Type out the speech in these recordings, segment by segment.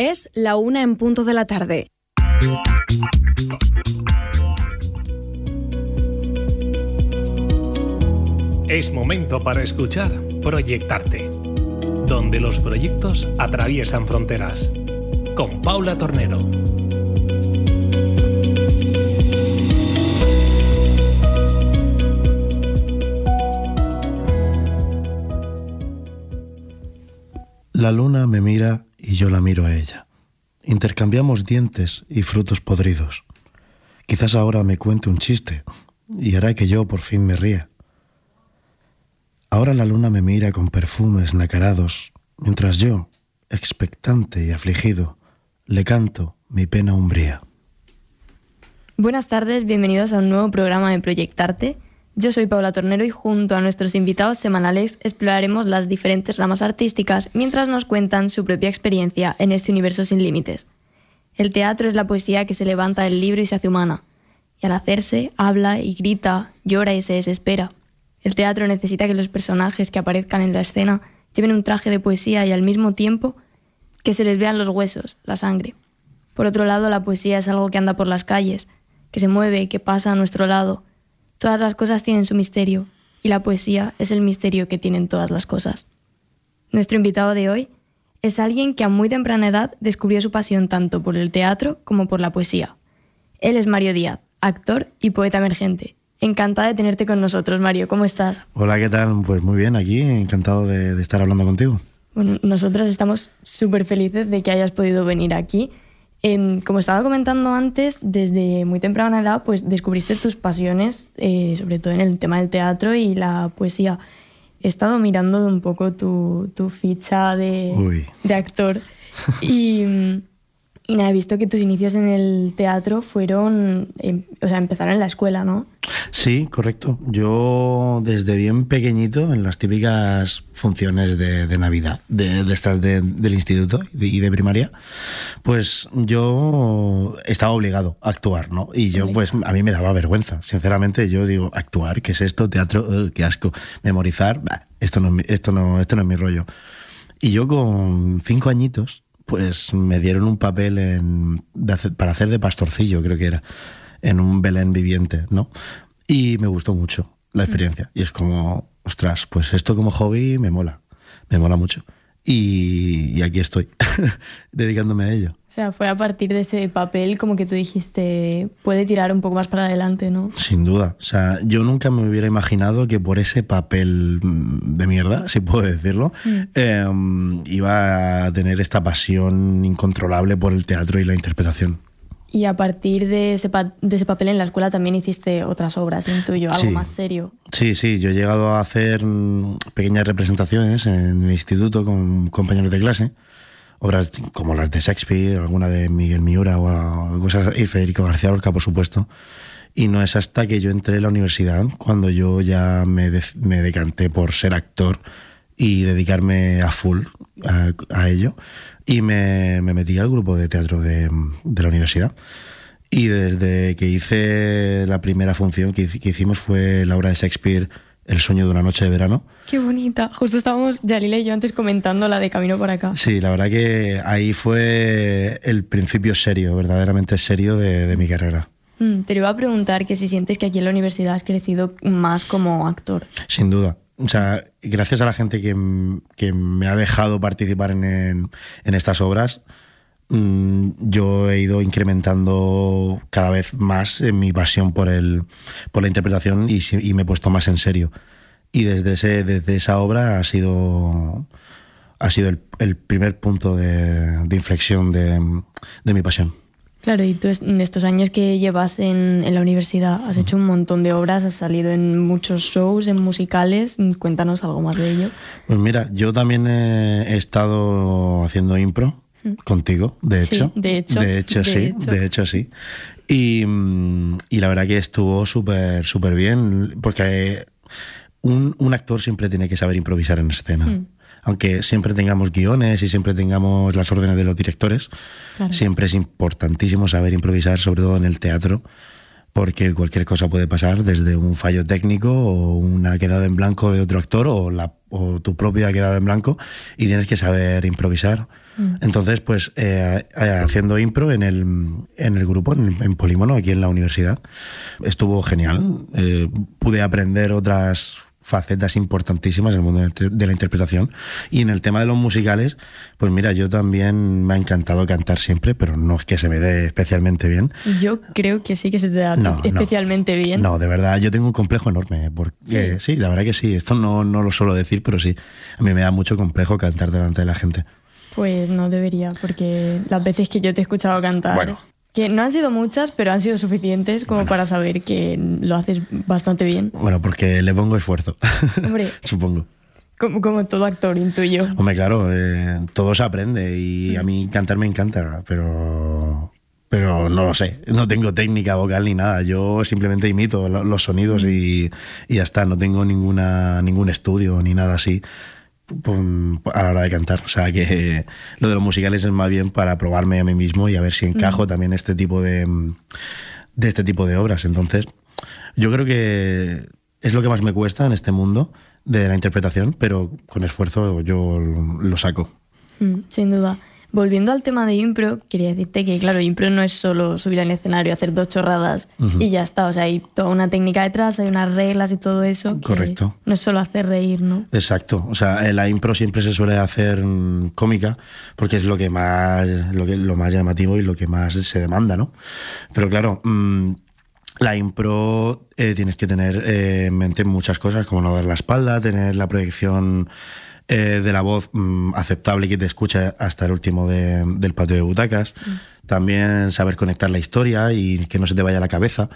Es la una en punto de la tarde. Es momento para escuchar Proyectarte, donde los proyectos atraviesan fronteras. Con Paula Tornero. La luna me mira y yo la miro a ella. Intercambiamos dientes y frutos podridos. Quizás ahora me cuente un chiste y hará que yo por fin me ría. Ahora la luna me mira con perfumes nacarados, mientras yo, expectante y afligido, le canto mi pena umbría. Buenas tardes, bienvenidos a un nuevo programa de Proyectarte. Yo soy Paula Tornero y junto a nuestros invitados semanales exploraremos las diferentes ramas artísticas mientras nos cuentan su propia experiencia en este universo sin límites. El teatro es la poesía que se levanta del libro y se hace humana. Y al hacerse, habla y grita, llora y se desespera. El teatro necesita que los personajes que aparezcan en la escena lleven un traje de poesía y al mismo tiempo que se les vean los huesos, la sangre. Por otro lado, la poesía es algo que anda por las calles, que se mueve, que pasa a nuestro lado. Todas las cosas tienen su misterio, y la poesía es el misterio que tienen todas las cosas. Nuestro invitado de hoy es alguien que a muy temprana edad descubrió su pasión tanto por el teatro como por la poesía. Él es Mario Díaz, actor y poeta emergente. Encantada de tenerte con nosotros, Mario. ¿Cómo estás? Hola, ¿qué tal? Pues muy bien, aquí, encantado de, de estar hablando contigo. Bueno, nosotros estamos súper felices de que hayas podido venir aquí. Eh, como estaba comentando antes, desde muy temprana edad, pues descubriste tus pasiones, eh, sobre todo en el tema del teatro y la poesía. He estado mirando un poco tu, tu ficha de, de actor y, y nada, he visto que tus inicios en el teatro fueron, em, o sea, empezaron en la escuela, ¿no? Sí, correcto. Yo desde bien pequeñito, en las típicas funciones de, de Navidad, de, de estas de- del instituto y de, primaria, pues yo estaba obligado a actuar, ¿no? Y yo, pues a mí me daba vergüenza. Sinceramente, yo digo, actuar, ¿qué es esto? Teatro, eh, qué asco. Memorizar, bah, esto, no, esto, no, esto no es mi rollo. Y yo con cinco añitos, pues me dieron un papel en, de hacer- para hacer de pastorcillo, creo que era, en un Belén viviente, ¿no? Y me gustó mucho la experiencia. Y es como, ostras, pues esto como hobby me mola, me mola mucho. Y, y aquí estoy, dedicándome a ello. O sea, fue a partir de ese papel como que tú dijiste, puede tirar un poco más para adelante, ¿no? Sin duda. O sea, yo nunca me hubiera imaginado que por ese papel mm, de mierda, si puedo decirlo, eh, iba a tener esta pasión incontrolable por el teatro y la interpretación. Y a partir de ese, pa- de ese papel en la escuela también hiciste otras obras, intuyo, algo Sí. más serio. Sí, sí, yo he llegado a hacer mm, pequeñas representaciones en el instituto con compañeros de clase, obras como las de Shakespeare, alguna de Miguel Miura o cosas, y Federico García Lorca, por supuesto. Y no es hasta que yo entré en la universidad cuando yo ya me, de- me decanté por ser actor y dedicarme a full a, a ello. Y me, me metí al grupo de teatro de, de la universidad. Y desde que hice la primera función que, que hicimos fue la obra de Shakespeare, El sueño de una noche de verano. Qué bonita. Justo estábamos, Yalila y yo antes comentando la de Camino por acá. Sí, la verdad que ahí fue el principio serio, verdaderamente serio de, de mi carrera. Mm, te lo iba a preguntar que si sientes que aquí en la universidad has crecido más como actor. Sin duda. O sea, gracias a la gente que, que me ha dejado participar en, en- estas obras, mm, yo he ido incrementando cada vez más en mi pasión por, el, por la interpretación y, me he puesto más en serio. Y desde, ese, desde esa obra ha sido, ha sido el, el primer punto de, de inflexión de, de mi pasión. Claro, y tú en estos años que llevas en, en la universidad has hecho un montón de obras, has salido en muchos shows, en musicales. Cuéntanos algo más de ello. Pues mira, yo también he, estado haciendo impro contigo, de Sí, hecho. de hecho, De hecho, de sí, hecho. de hecho, sí. Y, mm, y la verdad que estuvo súper, súper bien, porque un, un actor siempre tiene que saber improvisar en escena. Hmm. Aunque siempre tengamos guiones y siempre tengamos las órdenes de los directores, Claro. siempre es importantísimo saber improvisar, sobre todo en el teatro, porque cualquier cosa puede pasar, desde un fallo técnico o una quedada en blanco de otro actor o, la, o tu propia quedada en blanco y tienes que saber improvisar. Mm. Entonces, pues eh, eh, haciendo impro en el, en el grupo, en, Polímono, aquí en la universidad, estuvo genial. Eh, pude aprender otras facetas importantísimas en el mundo de la interpretación. Y en el tema de los musicales, pues mira, yo también me ha encantado cantar siempre, pero no es que se me dé especialmente bien. Yo creo que sí que se te da especialmente bien. No, de verdad, yo tengo un complejo enorme, porque sí, la verdad que sí, esto no, no lo suelo decir, pero sí, a mí me da mucho complejo cantar delante de la gente. Pues no debería, porque las veces que yo te he escuchado cantar... Bueno, que no han sido muchas, pero han sido suficientes como para saber que lo haces bastante bien. Bueno, porque le pongo esfuerzo. Hombre. Supongo. Como, como, todo actor, intuyo. Hombre, claro, eh, todo se aprende y a mí cantar me encanta, pero, pero no lo sé. No tengo técnica vocal ni nada. Yo simplemente imito los sonidos y, y ya está. No tengo ninguna, ningún estudio ni nada así a la hora de cantar. O sea que lo de los musicales es más bien para probarme a mí mismo y a ver si encajo también este tipo de, de este tipo de obras. Entonces, yo creo que es lo que más me cuesta en este mundo de la interpretación, pero con esfuerzo yo lo saco. sin duda. Volviendo al tema de impro, quería decirte que, claro, impro no es solo subir al escenario, hacer dos chorradas y ya está. O sea, hay toda una técnica detrás, hay unas reglas y todo eso. Correcto. No es solo hacer reír, ¿no? Exacto. O sea, la impro siempre se suele hacer mm, cómica porque es lo que más, lo, que, lo más llamativo y lo que más se demanda, ¿no? Pero claro. Mm, la impro eh, tienes que tener eh, en mente muchas cosas, como no dar la espalda, tener la proyección eh, de la voz mm, aceptable que te escucha hasta el último del patio de butacas. Mm. También saber conectar la historia y que no se te vaya la cabeza.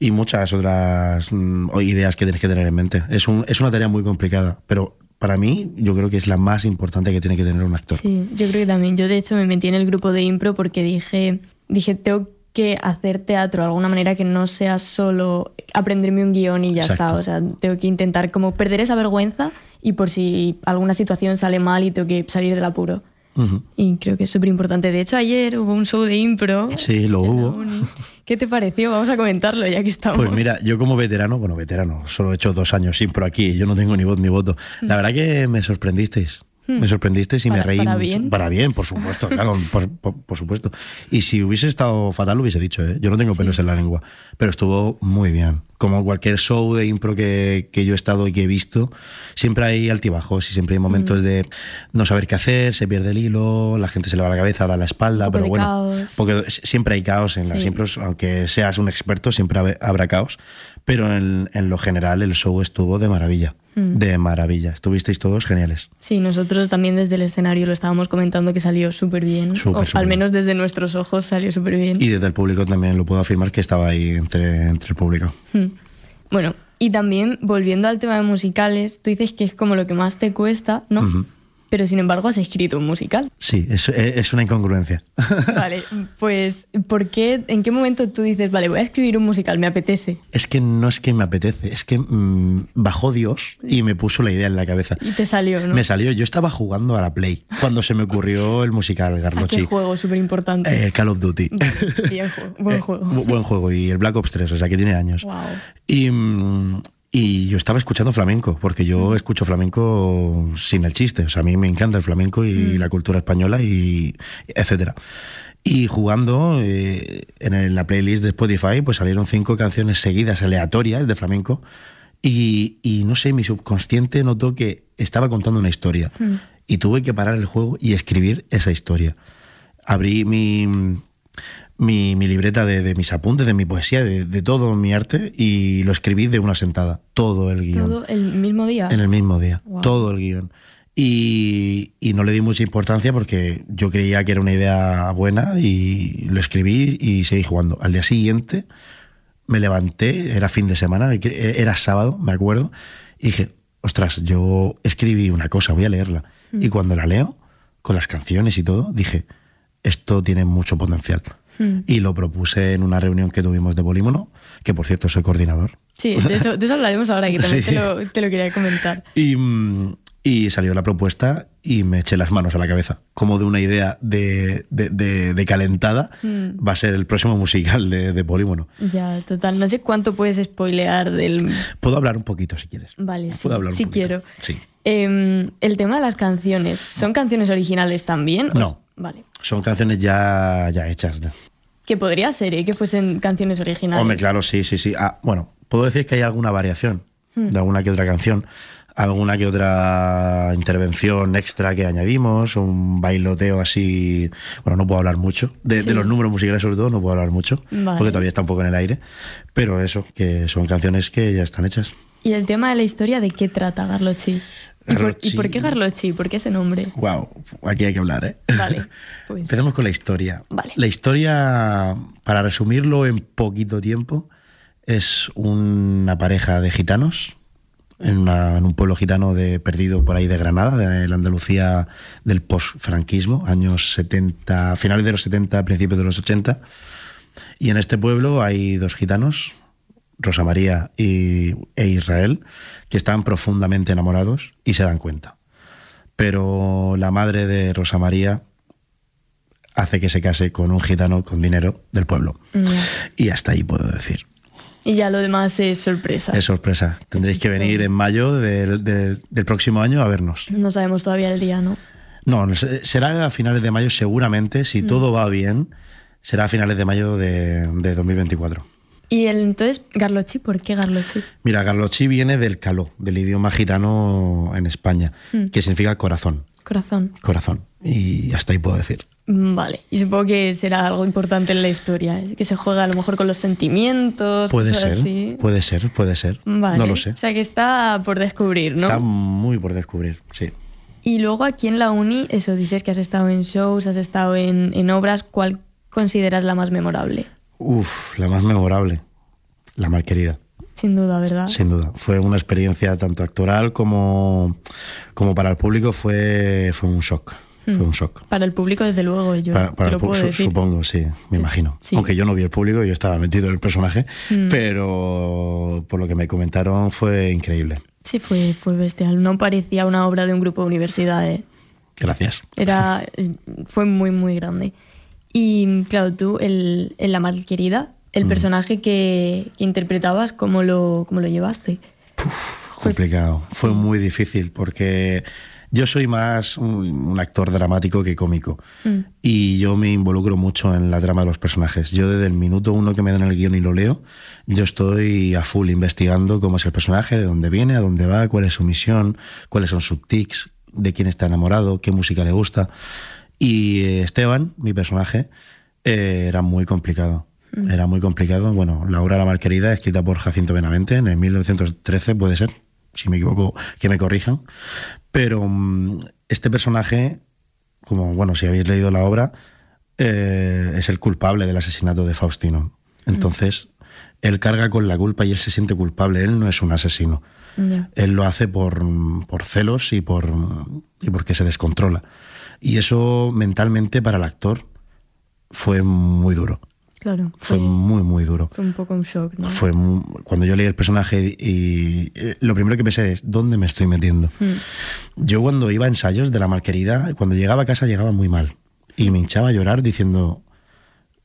Y muchas otras mm, ideas que tienes que tener en mente. Es, un, es una tarea muy complicada, pero para mí yo creo que es la más importante que tiene que tener un actor. Sí, yo creo que también. Yo de hecho me metí en el grupo de impro porque dije, dije tengo que hacer teatro de alguna manera que no sea solo aprenderme un guion y ya está. O sea, tengo que intentar como perder esa vergüenza y por si alguna situación sale mal y tengo que salir del apuro. Y creo que es súper importante. De hecho, ayer hubo un show de impro. Sí, lo hubo. ¿Qué te pareció? Vamos a comentarlo ya que estamos. Pues mira, yo como veterano, bueno, veterano, solo he hecho dos años impro aquí, yo no tengo ni voz ni voto. La verdad que me sorprendisteis. Me hmm. sorprendiste y me reí. Para bien. Para bien, por supuesto, claro, por, supuesto. Y si hubiese estado fatal, lo hubiese dicho, ¿eh? Yo no tengo pelos en la lengua, pero estuvo muy bien. Como cualquier show de impro que, que, yo he estado y que he visto, siempre hay altibajos y siempre hay momentos hmm. de no saber qué hacer, se pierde el hilo, la gente se le va la cabeza, da la espalda, pero bueno, porque siempre hay caos en las impros, aunque seas un experto, siempre habrá caos, pero en, en lo general el show estuvo de maravilla. Mm. de maravilla. Estuvisteis todos geniales. Sí, nosotros también desde el escenario lo estábamos comentando que salió súper bien. o al menos desde nuestros ojos salió súper bien. Y desde el público también lo puedo afirmar que estaba ahí entre, entre el público. Mm. Bueno, y también volviendo al tema de musicales, tú dices que es como lo que más te cuesta, ¿no? Pero sin embargo has escrito un musical. Sí, es, es una incongruencia. Vale, pues ¿por qué, en qué momento tú dices, vale, voy a escribir un musical, me apetece? Es que no es que me apetece, es que mm, bajó Dios y me puso la idea en la cabeza. Y te salió, ¿no? Me salió, yo estaba jugando a la Play cuando se me ocurrió el musical Garlochi. ¿A qué juego súper importante? el Call of Duty. Bien, buen eh, juego. buen juego y el Black Ops 3, o sea que tiene años. Wow. Y... Mm, y yo estaba escuchando flamenco, porque yo mm. escucho flamenco sin el chiste. O sea, a mí me encanta el flamenco y mm. la cultura española, y etcétera. Y jugando eh, en la playlist de Spotify, pues salieron cinco canciones seguidas, aleatorias, de flamenco. Y, y no sé, mi subconsciente notó que estaba contando una historia. Mm. Y tuve que parar el juego y escribir esa historia. Abrí mi, mi, libreta de, mis apuntes, de mi poesía, de, todo mi arte y lo escribí de una sentada, todo el guion. ¿Todo el mismo día? En el mismo día, todo el guion. Y, no le di mucha importancia porque yo creía que era una idea buena y lo escribí y seguí jugando. Al día siguiente me levanté, era fin de semana, era sábado, me acuerdo, y dije, ostras, yo escribí una cosa, voy a leerla. Hmm. Y cuando la leo, con las canciones y todo, dije, esto tiene mucho potencial. Hmm. Y lo propuse en una reunión que tuvimos de Polímono, que por cierto soy coordinador. Sí, de eso, de eso hablaremos ahora, que también te, lo, te, lo, quería comentar. Y, mm, Y salió la propuesta y me eché las manos a la cabeza. Como de una idea de, de, de- de calentada, Mm. va a ser el próximo musical de, Polímono. Ya, total. No sé cuánto puedes spoilear del. Puedo hablar un poquito si quieres. Vale, sí. Puedo hablar sí quiero. Sí. Em, el tema de las canciones. ¿Son canciones originales también? No. Vale. Son canciones ya, ya hechas. Que podría ser, ¿eh? Que fuesen canciones originales. Hombre, claro, sí, sí, sí. Ah, bueno, puedo decir que hay alguna variación Hmm. de alguna que otra canción, alguna que otra intervención extra que añadimos, un bailoteo así. Bueno, no puedo hablar mucho. De, Sí. de los números musicales, sobre todo, no puedo hablar mucho, Vale. porque todavía está un poco en el aire. Pero eso, que son canciones que ya están hechas. ¿Y el tema de la historia de qué trata Garlochi? ¿Y por, ¿Y por qué Garlochi? ¿Por qué ese nombre? Wow, aquí hay que hablar, ¿eh? Vale, pues. Empecemos con la historia. Vale. La historia, para resumirlo en poquito tiempo, es una pareja de gitanos en, una- en un pueblo gitano de, perdido por ahí de Granada, de la Andalucía del post-franquismo, años 70, finales de los 70, principios de los 80. Y en este pueblo hay dos gitanos, Rosa María y, e Israel, que están profundamente enamorados y se dan cuenta. Pero la madre de Rosa María hace que se case con un gitano con dinero del pueblo. Ya. Y hasta ahí puedo decir. Y ya lo demás es sorpresa. Es sorpresa. Tendréis que venir en mayo del, del- del próximo año a vernos. No sabemos todavía el día, ¿no? No, será a finales de mayo seguramente, si todo va bien, será a finales de mayo de, de 2024. Y el, entonces, Garlochi, ¿por qué Garlochi? Mira, Garlochi viene del caló, del idioma gitano en España, que significa corazón. Corazón. Corazón. Y hasta ahí puedo decir. Mm, Vale. Y supongo que será algo importante en la historia, ¿eh? que se juega a lo mejor con los sentimientos. Puede cosas ser, así. puede ser, puede ser. Vale. No lo sé. O sea que está por descubrir, ¿no? Está muy por descubrir, sí. Y luego aquí en la uni, eso dices que has estado en shows, has estado en, en obras. ¿Cuál consideras la más memorable? Uf, la más memorable, la malquerida. Sin duda, ¿verdad? Sin duda. Fue una experiencia tanto actoral como, como para el público, fue, fue un shock. Fue un shock. Para el público, desde luego, yo Para, para te el lo puedo público, decir. supongo, sí, me imagino. Sí. Aunque yo no vi el público, yo estaba metido en el personaje, Mm. pero por lo que me comentaron fue increíble. Sí, fue, fue bestial. No parecía una obra de un grupo de universidad. ¿eh? Gracias. Era, fue muy, muy grande. Y claro, tú, el, en La Malquerida, el Mm. personaje que, que interpretabas, ¿cómo lo, cómo lo llevaste? complicado. Fue muy difícil porque yo soy más un, un actor dramático que cómico. Mm. Y yo me involucro mucho en la trama de los personajes. Yo desde el minuto uno que me dan el guion y lo leo, yo estoy a full investigando cómo es el personaje, de dónde viene, a dónde va, cuál es su misión, cuáles son sus tics, de quién está enamorado, qué música le gusta. Y eh, Esteban, mi personaje, eh, era muy complicado. Era muy complicado. Bueno, la obra La Malquerida, escrita por Jacinto Benavente en el 1913, puede ser, si me equivoco, que me corrijan. Pero mm, este personaje, como, bueno, si habéis leído la obra, eh, es el culpable del asesinato de Faustino. Entonces, él carga con la culpa y él se siente culpable. Él no es un asesino. Él lo hace por, por celos y, por, y porque se descontrola. Y eso mentalmente para el actor fue muy duro. Claro, Fue fue, muy, muy duro. fue un poco un shock, ¿no? Fue mu- cuando yo leí el personaje y, eh, lo primero que pensé es, ¿dónde me estoy metiendo? Mm. Yo cuando iba a ensayos de la malquerida, cuando llegaba a casa llegaba muy mal. Y me hinchaba a llorar diciendo,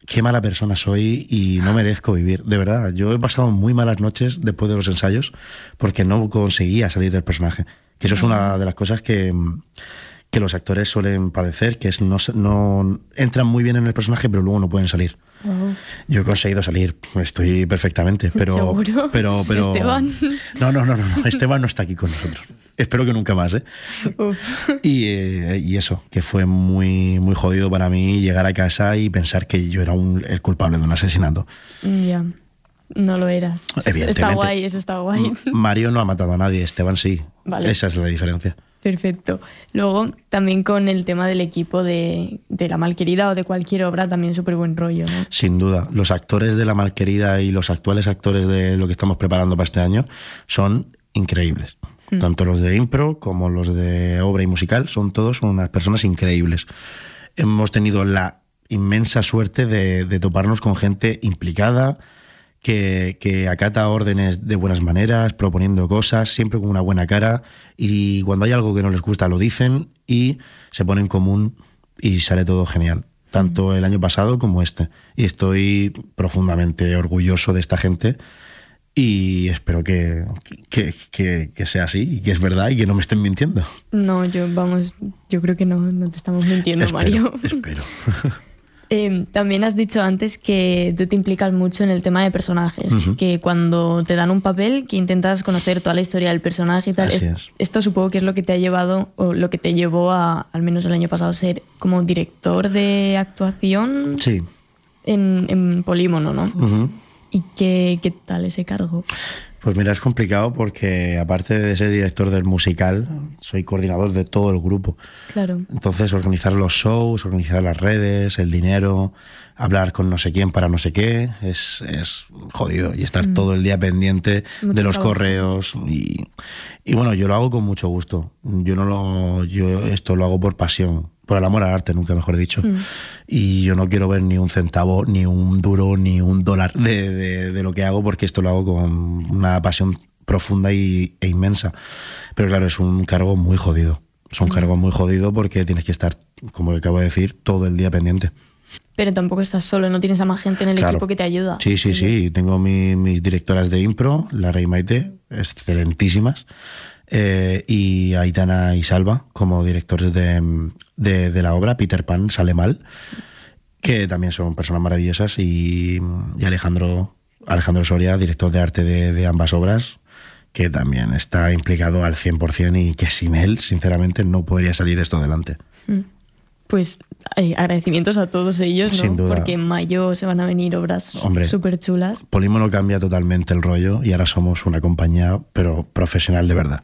qué mala persona soy y no merezco vivir. De verdad, yo he pasado muy malas noches después de los ensayos porque no conseguía salir del personaje. Que eso es una de las cosas que, mm, que los actores suelen padecer, que es no, no entran muy bien en el personaje pero luego no pueden salir. Wow. Yo he conseguido salir, estoy perfectamente, pero ¿Seguro? pero pero Esteban. No, no, no, no, no, Esteban no está aquí con nosotros. Espero que nunca más, ¿eh? Y, eh, y eso, que fue muy muy jodido para mí llegar a casa y pensar que yo era un- el culpable de un asesinato. Ya. No lo eras. Evidentemente. Está guay, eso está guay. Mario no ha matado a nadie, Esteban sí. Vale. Esa es la diferencia. Perfecto. Luego, también con el tema del equipo de, de La Malquerida o de cualquier obra, también súper buen rollo, ¿no? Sin duda, los actores de La Malquerida y los actuales actores de lo que estamos preparando para este año son increíbles. Tanto los de impro como los de obra y musical son todos unas personas increíbles. Hemos tenido la inmensa suerte de, de toparnos con gente implicada, que, que, acata órdenes de buenas maneras, proponiendo cosas, siempre con una buena cara, y cuando hay algo que no les gusta lo dicen y se pone en común y sale todo genial, tanto el año pasado como este. Y estoy profundamente orgulloso de esta gente y espero que, que, que, que, sea así y que es verdad y que no me estén mintiendo. No, yo vamos, yo creo que no, no te estamos mintiendo, espero, Mario. Espero. eh, también has dicho antes que tú te implicas mucho en el tema de personajes, uh -huh. que cuando te dan un papel que intentas conocer toda la historia del personaje y tal. Así es. Esto supongo que es lo que te ha llevado o lo que te llevó a, al menos el año pasado, a ser como director de actuación. Sí. En, en Polímono, ¿no? Uh -huh. ¿Y qué, qué tal ese cargo? Pues mira, es complicado porque aparte de ser director del musical, soy coordinador de todo el grupo. Claro. Entonces, organizar los shows, organizar las redes, el dinero, hablar con no sé quién para no sé qué, es, es jodido. Y estar mm. todo el día pendiente Mucho de los trabajo. correos. Y, y bueno, yo lo hago con mucho gusto. Yo no lo, yo esto lo hago por pasión por el amor al arte, nunca mejor dicho. Mm. Y yo no quiero ver ni un centavo, ni un duro, ni un dólar de, de, de, lo que hago, porque esto lo hago con una pasión profunda y, e inmensa. Pero claro, es un cargo muy jodido. Es un Mm. cargo muy jodido porque tienes que estar, como acabo de decir, todo el día pendiente. Pero tampoco estás solo, no tienes a más gente en el Claro. equipo que te ayuda. Sí, sí, sí. Tengo mi- mis directoras de impro, Lara y Maite, excelentísimas. eh, y Aitana y Salva como directores de, de- de la obra, Peter Pan sale mal, que también son personas maravillosas, y, y Alejandro, Alejandro Soria, director de arte de, de ambas obras, que también está implicado al 100% y que sin él, sinceramente, no podría salir esto adelante. Pues eh, agradecimientos a todos ellos, ¿no? Sin duda. Porque en mayo se van a venir obras súper chulas. Polímono cambia totalmente el rollo y ahora somos una compañía, pero profesional de verdad.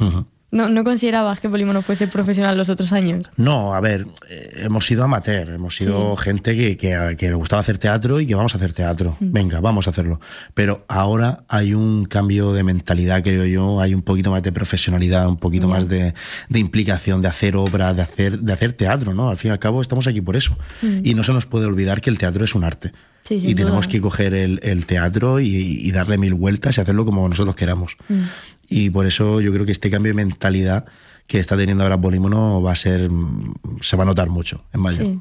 Ujú. No, ¿No considerabas que Polímono fuese profesional los otros años? No, a ver, eh, hemos sido amateur, hemos sido Sí. gente que, que- que le gustaba hacer teatro y que vamos a hacer teatro. Venga, vamos a hacerlo. Pero ahora hay un cambio de mentalidad, creo yo, hay un poquito más de profesionalidad, un poquito más de, de implicación, de hacer obra, de hacer, de hacer teatro, ¿no? Al fin y al cabo estamos aquí por eso. Y no se nos puede olvidar que el teatro es un arte. Sí, y tenemos duda. que coger el, el teatro y, y darle mil vueltas y hacerlo como nosotros queramos. Y por eso yo creo que este cambio de mentalidad que está teniendo ahora Polímono va a ser, mm, se va a notar mucho en mayo. Sí.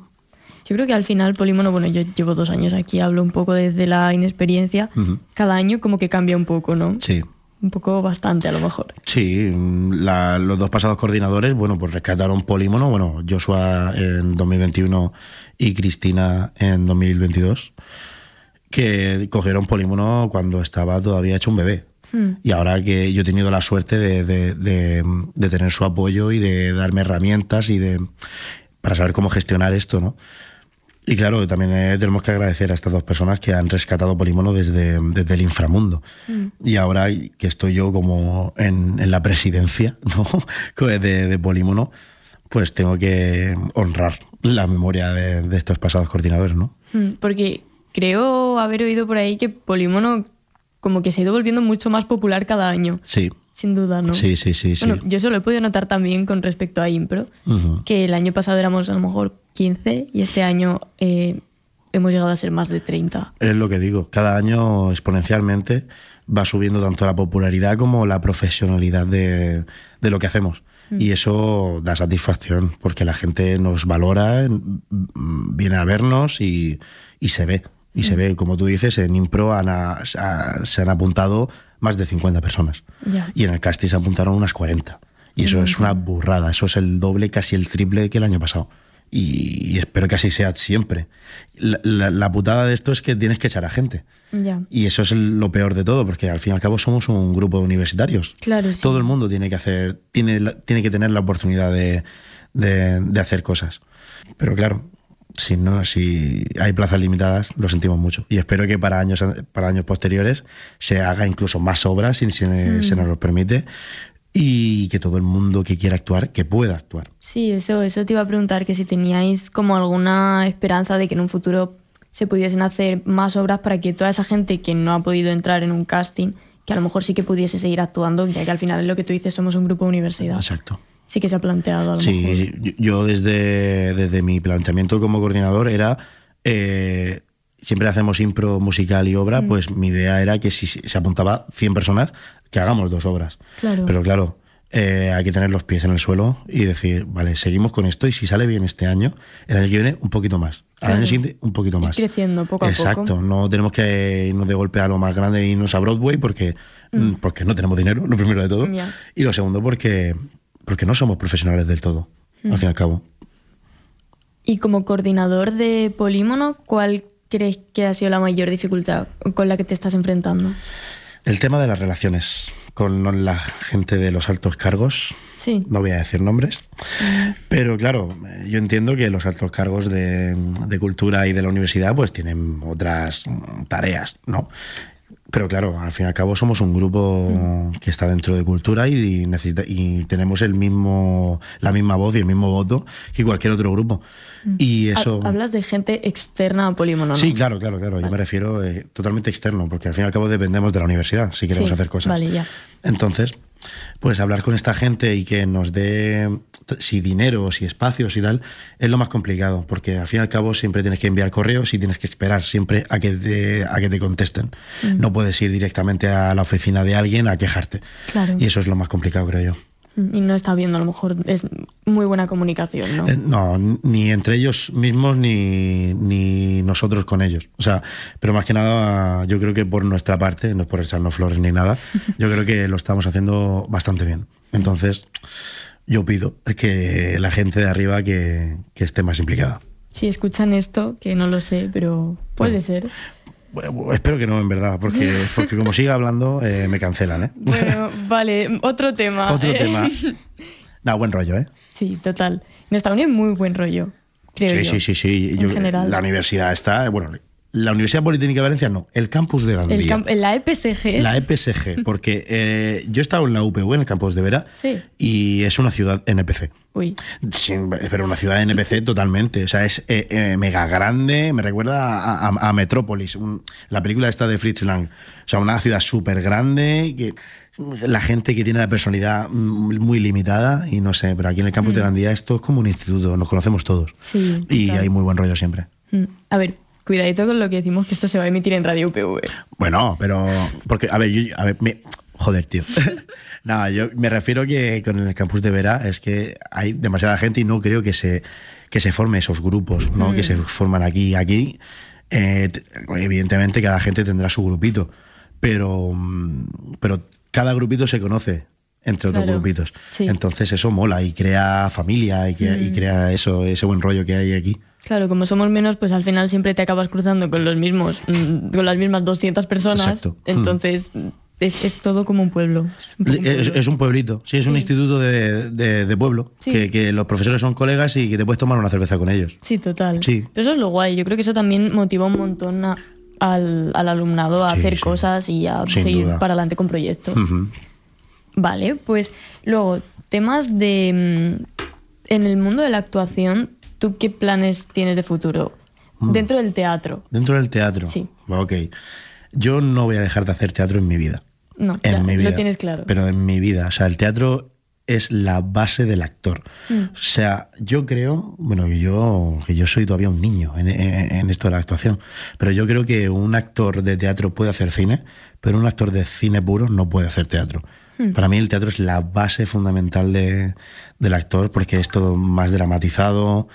Yo creo que al final Polímono, bueno, yo llevo dos años aquí, hablo un poco desde la inexperiencia. Cada año como que cambia un poco, ¿no? Sí. Un poco bastante a lo mejor. Sí, la- los dos pasados coordinadores, bueno, pues rescataron Polímono, bueno, Joshua en 2021 y Cristina en 2022, que cogieron Polímono cuando estaba todavía hecho un bebé. Hmm. Y ahora que yo he tenido la suerte de, de- de- de tener su apoyo y de darme herramientas y de para saber cómo gestionar esto, ¿no? Y claro, también eh, tenemos que agradecer a estas dos personas que han rescatado Polímono desde, desde el inframundo. Y ahora que estoy yo como en, en la presidencia ¿no? de, de Polímono, pues tengo que honrar la memoria de, de estos pasados coordinadores, ¿no? Mm, Porque creo haber oído por ahí que Polímono como que se ha ido volviendo mucho más popular cada año. Sí, Sin duda, ¿no? sí, sí, sí. sí. Bueno, yo eso lo he podido notar también con respecto a Impro, que el año pasado éramos a lo mejor 15 y este año eh, hemos llegado a ser más de 30. Es lo que digo, cada año exponencialmente va subiendo tanto la popularidad como la profesionalidad de, de lo que hacemos. Y eso da satisfacción porque la gente nos valora, mm, viene a vernos y, y se ve. Y se ve, como tú dices, en Impro han a- se han apuntado más de 50 personas. Y en el casting se apuntaron unas 40. Y eso es una burrada, eso es el doble, casi el triple que el año pasado. Y, y espero que así sea siempre. La, la- la putada de esto es que tienes que echar a gente. Y eso es el- lo peor de todo, porque al fin y al cabo somos un grupo de universitarios. Claro, sí. Todo el mundo tiene que hacer, tiene, tiene que tener la oportunidad de, de- de hacer cosas. Pero claro, si no, si hay plazas limitadas, lo sentimos mucho. Y espero que para años, para años posteriores se haga incluso más obras, si se, se nos lo permite, y que todo el mundo que quiera actuar, que pueda actuar. Sí, eso, eso te iba a preguntar, que si teníais como alguna esperanza de que en un futuro se pudiesen hacer más obras para que toda esa gente que no ha podido entrar en un casting, que a lo mejor sí que pudiese seguir actuando, ya que al final es lo que tú dices, somos un grupo de universidad. Exacto. Sí que se ha planteado a lo. Sí, yo- yo desde, desde mi planteamiento como coordinador era eh, siempre hacemos impro musical y obra, pues mi idea era que si se apuntaba 100 personas, que hagamos dos obras. Claro. Pero claro, eh, hay que tener los pies en el suelo y decir, vale, seguimos con esto y si sale bien este año, el año que viene un poquito más. Al año siguiente un poquito más. creciendo poco a Exacto, poco. no tenemos que irnos de golpe a lo más grande e irnos a Broadway porque, mm, porque no tenemos dinero, lo primero de todo. Y lo segundo porque, porque no somos profesionales del todo, Mm. al fin y al cabo. Y como coordinador de Polímono, ¿cuál crees que ha sido la mayor dificultad con la que te estás enfrentando? El tema de las relaciones con la gente de los altos cargos, Sí. no voy a decir nombres, pero claro, eh, yo entiendo que los altos cargos de, de cultura y de la universidad pues tienen otras mm, tareas, ¿no? Pero claro, al fin y al cabo somos un grupo que está dentro de cultura y, necesita, y tenemos el mismo, la misma voz y el mismo voto que cualquier otro grupo. Y eso... Ha- Hablas de gente externa a Polímono, ¿no? Sí, claro, claro, claro. Yo me refiero eh, totalmente externo, porque al fin y al cabo dependemos de la universidad si queremos Sí, hacer cosas. vale, ya. Entonces, pues hablar con esta gente y que nos dé si dinero o si espacios y tal, es lo más complicado, porque al fin y al cabo siempre tienes que enviar correos y tienes que esperar siempre a que te, a que te contesten. Mm. No puedes ir directamente a la oficina de alguien a quejarte. Claro. Y eso es lo más complicado, creo yo. Y no está viendo, a lo mejor es muy buena comunicación, ¿no? Eh, No, ni entre ellos mismos ni, ni nosotros con ellos. O sea, pero más que nada, yo creo que por nuestra parte, no es por echarnos flores ni nada, yo creo que lo estamos haciendo bastante bien. Entonces, yo pido que la gente de arriba que, que esté más implicada. Si escuchan esto, que no lo sé, pero puede Bueno. ser. Bueno, espero que no, en verdad, porque, porque como siga hablando, eh, me cancelan, ¿eh? Bueno, vale, otro tema. Otro eh. tema. No, buen rollo, ¿eh? Sí, total. En esta unión muy buen rollo, creo Sí, yo. sí, sí, sí. En Yo- general. La universidad está, bueno, la Universidad Politécnica de Valencia no, el campus de Gandía. Camp- la EPSG. La EPSG, porque eh, yo he estado en la UPV, en el campus de Vera, Sí. y es una ciudad NPC. Uy, Sí, pero una ciudad NPC totalmente. O sea, es eh, eh, mega grande, me recuerda a, a- a Metrópolis, un- la película esta de Fritz Lang. O sea, una ciudad súper grande, que la gente que tiene la personalidad mm, muy limitada, y no sé, pero aquí en el campus de Gandía esto es como un instituto, nos conocemos todos. Mm. Sí, Y hay muy buen rollo siempre. Mm. A ver, cuidadito con lo que decimos que esto se va a emitir en Radio UPV. Bueno, pero. Porque, a ver, yo. A ver, me- joder, tío. Nada, yo me refiero que con el campus de Vera es que hay demasiada gente y no creo que se, que se forme esos grupos, ¿no? Que se forman aquí y aquí. Eh, evidentemente, cada gente tendrá su grupito, pero, mm, pero cada grupito se conoce entre otros Claro, grupitos. sí. Entonces eso mola y crea familia y, que- y crea eso, ese buen rollo que hay aquí. Claro, como somos menos, pues al final siempre te acabas cruzando con los mismos, mm, con las mismas 200 personas. Exacto. Entonces, es, es todo como un pueblo. Es un Es, es pueblito, sí, es un instituto de, de- de pueblo, Sí. que, que los profesores son colegas y que te puedes tomar una cerveza con ellos. Sí, total. Sí. Pero eso es lo guay. Yo creo que eso también motiva un montón a- al, al alumnado a Sí, hacer sí. cosas y a Sin seguir duda. para adelante con proyectos. Vale, pues luego, temas de... mm, En el mundo de la actuación, ¿tú qué planes tienes de futuro? Mm. Dentro del teatro. Dentro del teatro. Sí. Ok. Yo no voy a dejar de hacer teatro en mi vida. No, En ya, mi vida. lo tienes claro. Pero en mi vida. O sea, el teatro es la base del actor. Mm. O sea, yo creo, bueno, que yo, que yo soy todavía un niño en, en- en esto de la actuación, pero yo creo que un actor de teatro puede hacer cine, pero un actor de cine puro no puede hacer teatro. Hmm. Para mí el teatro es la base fundamental de- del actor porque es todo más dramatizado,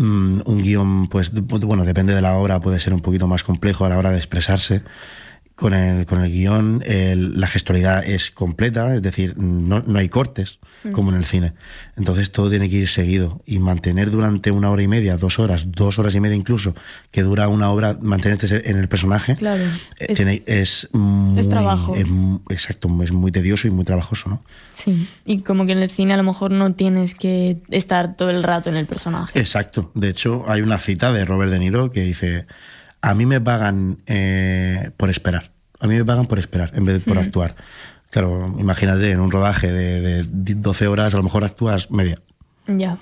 Mm, un guion, pues bueno, depende de la obra, puede ser un poquito más complejo a la hora de expresarse. Con el, con el guion, el- la gestualidad es completa, es decir, no, no hay cortes como en el cine. Entonces todo tiene que ir seguido y mantener durante una hora y media, dos horas, dos horas y media incluso, que dura una obra, mantenerte en el personaje, Claro, eh, es- tiene- es, muy, trabajo. es exacto, es muy tedioso y muy trabajoso, ¿no? Sí, y como que en el cine a lo mejor no tienes que estar todo el rato en el personaje. Exacto. De hecho, hay una cita de Robert De Niro que dice, a mí me pagan eh, por esperar. A mí me pagan por esperar en vez de por actuar. Claro, imagínate, en un rodaje de, de 12 horas a lo mejor actúas media. Ya,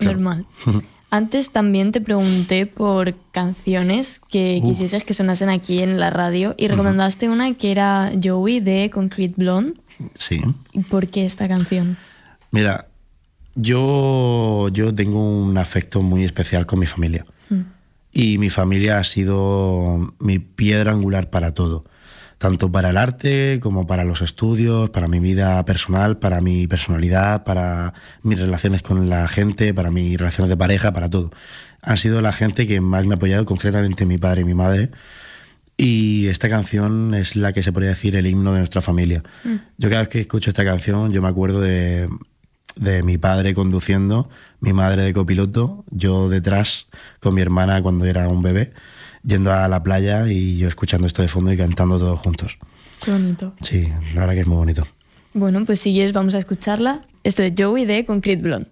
normal. Antes también te pregunté por canciones que Uh. quisieses que sonasen aquí en la radio y recomendaste una que era Joey de Concrete Blonde. Sí. ¿Y ¿Por qué esta canción? Mira, yo, yo tengo un afecto muy especial con mi familia. Mm. Y mi familia ha sido mi piedra angular para todo, tanto para el arte como para los estudios, para mi vida personal, para mi personalidad, para mis relaciones con la gente, para mis relaciones de pareja, para todo. Han sido la gente que más me ha apoyado, concretamente mi padre y mi madre. Y esta canción es la que se podría decir el himno de nuestra familia. Mm. Yo cada vez que escucho esta canción, yo me acuerdo de, de mi padre conduciendo, mi madre de copiloto, yo detrás con mi hermana cuando era un bebé, yendo a la playa y yo escuchando esto de fondo y cantando todos juntos. Qué bonito. Sí, la verdad que es muy bonito. Bueno, pues si quieres vamos a escucharla. Esto es Joey de Concrete Blonde.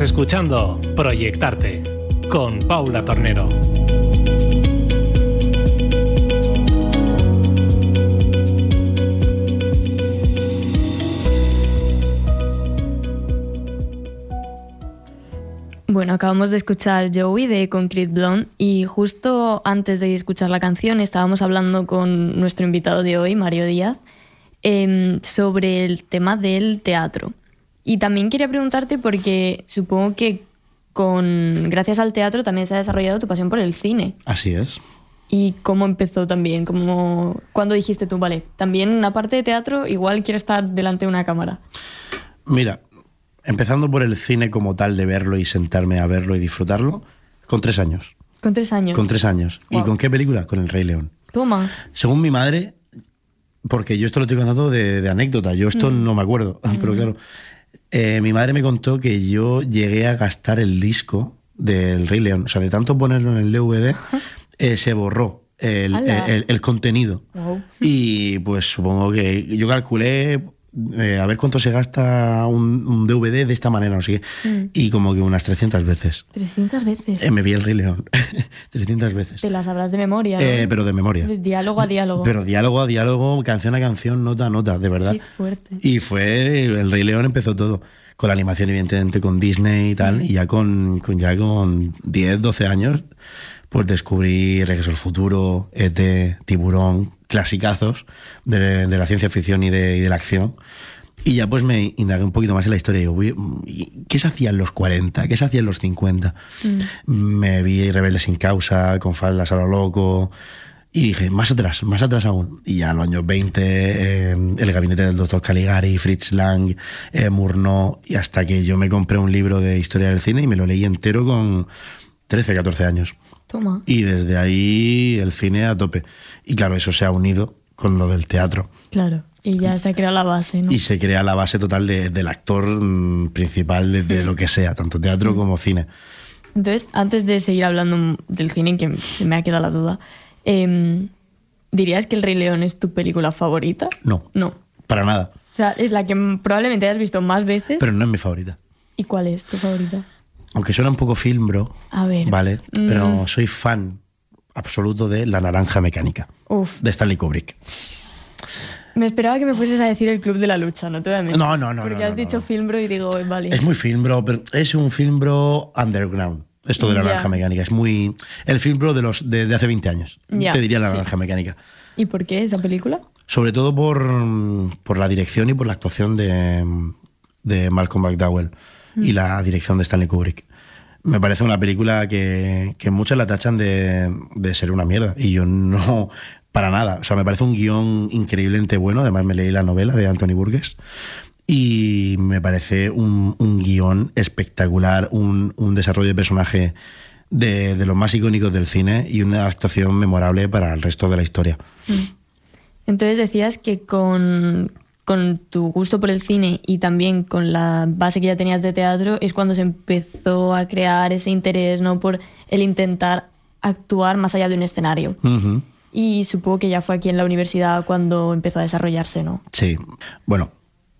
Escuchando Proyectarte con Paula Tornero. Bueno, acabamos de escuchar Joey de Concrete Blonde y justo antes de escuchar la canción estábamos hablando con nuestro invitado de hoy, Mario Díaz, em, sobre el tema del teatro. Y también quería preguntarte porque supongo que con gracias al teatro también se ha desarrollado tu pasión por el cine. Así es. ¿Y cómo empezó también? ¿Cómo, ¿Cuándo dijiste tú, vale, también aparte de teatro, igual quiero estar delante de una cámara? Mira, empezando por el cine como tal, de verlo y sentarme a verlo y disfrutarlo, con tres años. Con tres años. Con tres años. ¿Y con qué película? Con El Rey León. Toma. Según mi madre, porque yo esto lo estoy contando de, de anécdota, yo esto no me acuerdo, pero claro, eh, mi madre me contó que yo llegué a gastar el disco del Rey León, o sea, de tanto ponerlo en el DVD, eh, se borró el, ¡Hala! el- el contenido. Wow. Y pues supongo que yo calculé eh, a ver cuánto se gasta un, un DVD de esta manera, no sé qué, y como que unas 300 veces. 300 veces. Eh, me vi el Rey León 300 veces. Te las sabrás de memoria. ¿no? Eh, pero de memoria. Diálogo a diálogo. Pero diálogo a diálogo, canción a canción, nota a nota, de verdad. Qué fuerte. Y fue El Rey León empezó todo. Con la animación, evidentemente, con Disney y tal. Y ya con, con- ya con 10, 12 años, pues descubrí Regreso al Futuro, ET, Tiburón, clasicazos de, de la ciencia ficción y de, y de la acción. Y ya pues me indagué un poquito más en la historia. Digo, "Uy, ¿y ¿qué se hacía en los 40? ¿Qué se hacía en los 50? Me vi Rebelde sin causa, con faldas a lo loco. Y dije, más atrás, más atrás aún. Y ya en los años 20, eh, el gabinete del doctor Caligari, Fritz Lang, eh, Murnau, y hasta que yo me compré un libro de historia del cine y me lo leí entero con 13, 14 años. Toma. Y desde ahí el cine a tope. Y claro, eso se ha unido con lo del teatro. Claro. Y ya se ha creado la base, ¿no? Y se crea la base total de- del actor mm, principal de, de lo que sea, tanto teatro como cine. Entonces, antes de seguir hablando del cine, que se me ha quedado la duda, em, ¿dirías que El Rey León es tu película favorita? No, No. para nada. O sea, es la que probablemente hayas visto más veces. Pero no es mi favorita. ¿Y cuál es tu favorita? Aunque suena un poco film, bro. A ver. Vale, Mm. pero soy fan absoluto de La Naranja Mecánica, Uf, de Stanley Kubrick. me esperaba que me fueses a decir El Club de la Lucha, no te voy a mentir. No, no, no, Porque no, has no, dicho no. film, bro, y digo, vale. Es muy film, bro, pero es un film, bro, underground. Esto de La. Naranja Mecánica. Es muy. El film, bro, de, los, de, de hace 20 años. Ya, Te diría La sí. Naranja Mecánica. ¿Y por qué esa película? Sobre todo por, por la dirección y por la actuación de, de Malcolm McDowell y la dirección de Stanley Kubrick. Me parece una película que, que muchos la tachan de, de ser una mierda y yo no, para nada. O sea, me parece un guion increíblemente bueno. Además, me leí la novela de Anthony Burgess y me parece un, un guion espectacular, un, un desarrollo de personaje de, de los más icónicos del cine y una actuación memorable para el resto de la historia. Entonces decías que con, con tu gusto por el cine y también con la base que ya tenías de teatro es cuando se empezó a crear ese interés ¿no? por el intentar actuar más allá de un escenario. Y supongo que ya fue aquí en la universidad cuando empezó a desarrollarse, ¿no? Sí, bueno,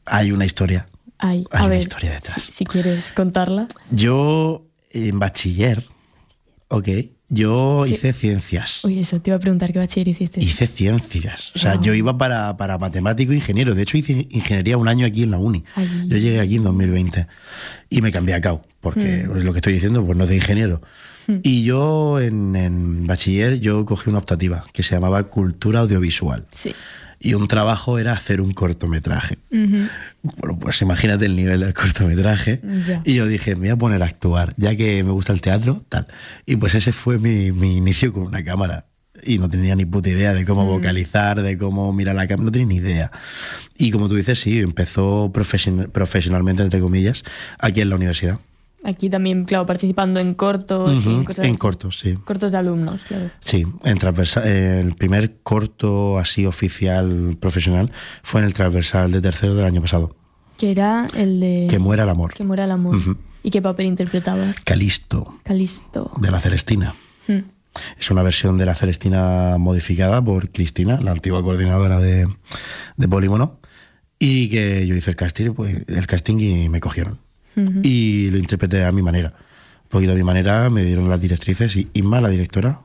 hay una historia. Ay, Hay a una ver, historia detrás. Si, si quieres contarla. Yo en bachiller, ok, yo hice ciencias. Uy, eso, te iba a preguntar qué bachiller hiciste. Hice ciencias. O sea, Wow. yo iba para, para matemático e ingeniero. De hecho, hice ingeniería un año aquí en la uni. Yo llegué aquí en 2020 y me cambié a CAU, porque Hmm. es lo que estoy diciendo, pues no es de ingeniero. Y yo en, en bachiller yo cogí una optativa que se llamaba Cultura Audiovisual. Sí. Y un trabajo era hacer un cortometraje. Ujú. Bueno, pues imagínate el nivel del cortometraje. Ya. Y yo dije, me voy a poner a actuar, ya que me gusta el teatro, tal. Y pues ese fue mi, mi inicio con una cámara. Y no tenía ni puta idea de cómo vocalizar, de cómo mirar la cámara, no tenía ni idea. Y como tú dices, sí, empezó profesion- profesionalmente, entre comillas, aquí en la universidad. Aquí también, claro, participando en cortos y en Ujú, cosas en así. cortos, sí. Cortos de alumnos, claro. Sí, en transversal, eh, el primer corto así oficial profesional fue en el transversal de tercero del año pasado. Que era el de... Que muera el amor. Que muera el amor. Ujú. ¿Y qué papel interpretabas? Calisto, Calisto. de la Celestina. Hmm. Es una versión de la Celestina modificada por Cristina, la antigua coordinadora de, de Polímono. Y que yo hice el casting, pues, el casting y me cogieron. Ujú. Y lo interpreté a mi manera. Un poquito a mi manera, me dieron las directrices y Inma, la directora,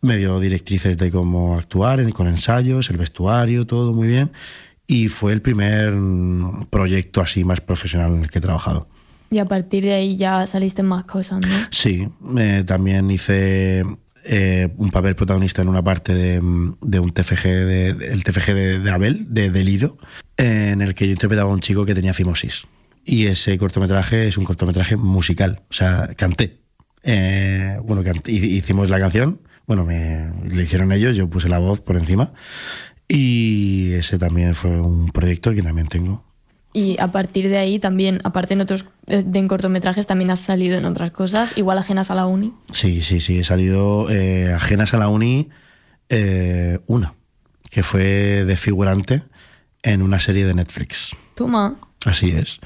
me dio directrices de cómo actuar, con ensayos, el vestuario, todo muy bien. Y fue el primer proyecto así más profesional en el que he trabajado. Y a partir de ahí ya saliste en más cosas, ¿no? Sí, eh, también hice eh, un papel protagonista en una parte de, de un TFG, de, el TFG de, de Abel, de Deliro, en el que yo interpretaba a un chico que tenía fimosis. Y ese cortometraje es un cortometraje musical, o sea, canté. Eh, bueno, canté- hi- hicimos la canción, bueno, me, le hicieron ellos, yo puse la voz por encima. Y ese también fue un proyecto que también tengo. Y a partir de ahí también, aparte en otros eh, de en cortometrajes, también has salido en otras cosas, igual ajenas a la uni. Sí, sí, sí. He salido eh, ajenas a la uni eh, una, que fue de figurante en una serie de Netflix. Toma. Así es.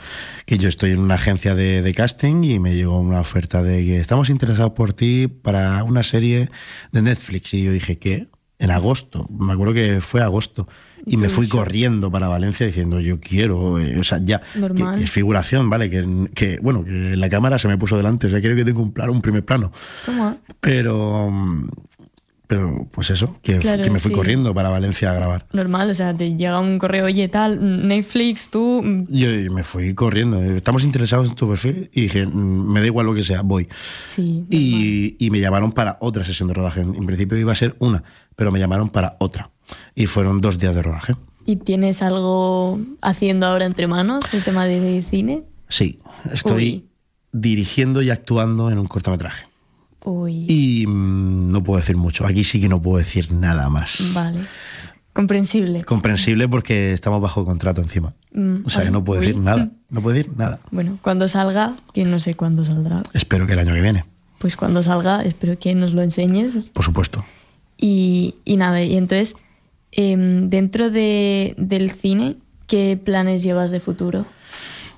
Que yo estoy en una agencia de, de casting y me llegó una oferta de que estamos interesados por ti para una serie de Netflix. Y yo dije, ¿qué? En agosto. Me acuerdo que fue agosto. Y me fui corriendo para Valencia diciendo, yo quiero, eh, o sea, ya, que, es figuración, ¿vale? Que, que, bueno, que la cámara se me puso delante, o sea, creo que tengo un plano, un primer plano. Toma. Pero, pero pues eso, que, Claro, que me fui sí. corriendo para Valencia a grabar. Normal, o sea, te llega un correo, oye, tal, Netflix, tú. mm, Yo me fui corriendo. Estamos interesados en tu perfil y dije, "Mm, me da igual lo que sea, voy. Sí. Y, y me llamaron para otra sesión de rodaje. En principio iba a ser una, pero me llamaron para otra. Y fueron dos días de rodaje. ¿Y tienes algo haciendo ahora entre manos, el tema de cine? Sí, estoy Uy. dirigiendo y actuando en un cortometraje. Uy. Y mm, no puedo decir mucho. Aquí sí que no puedo decir nada más. Vale. Comprensible. Comprensible porque estamos bajo contrato encima. Mm, O sea que no puedo uy. decir nada. No puedo decir nada. Bueno, cuando salga, que no sé cuándo saldrá, Espero que el año que viene, pues cuando salga, espero que nos lo enseñes. por supuesto. Y, y nada, y entonces, em, dentro de, del cine, ¿qué planes llevas de futuro?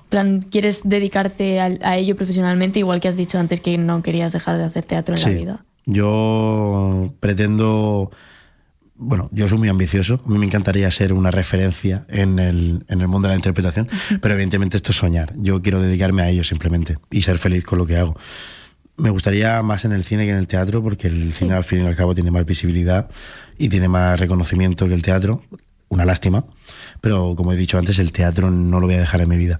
Plan, ¿Quieres dedicarte al- a, ello profesionalmente, igual que has dicho antes que no querías dejar de hacer teatro en la vida? Yo pretendo. Bueno, yo soy muy ambicioso. A mí me encantaría ser una referencia en el, en el mundo de la interpretación, pero evidentemente esto es soñar. Yo quiero dedicarme a ello simplemente y ser feliz con lo que hago. Me gustaría más en el cine que en el teatro, porque el cine al fin y al cabo tiene más visibilidad y tiene más reconocimiento que el teatro. Una lástima, pero como he dicho antes, el teatro no lo voy a dejar en mi vida.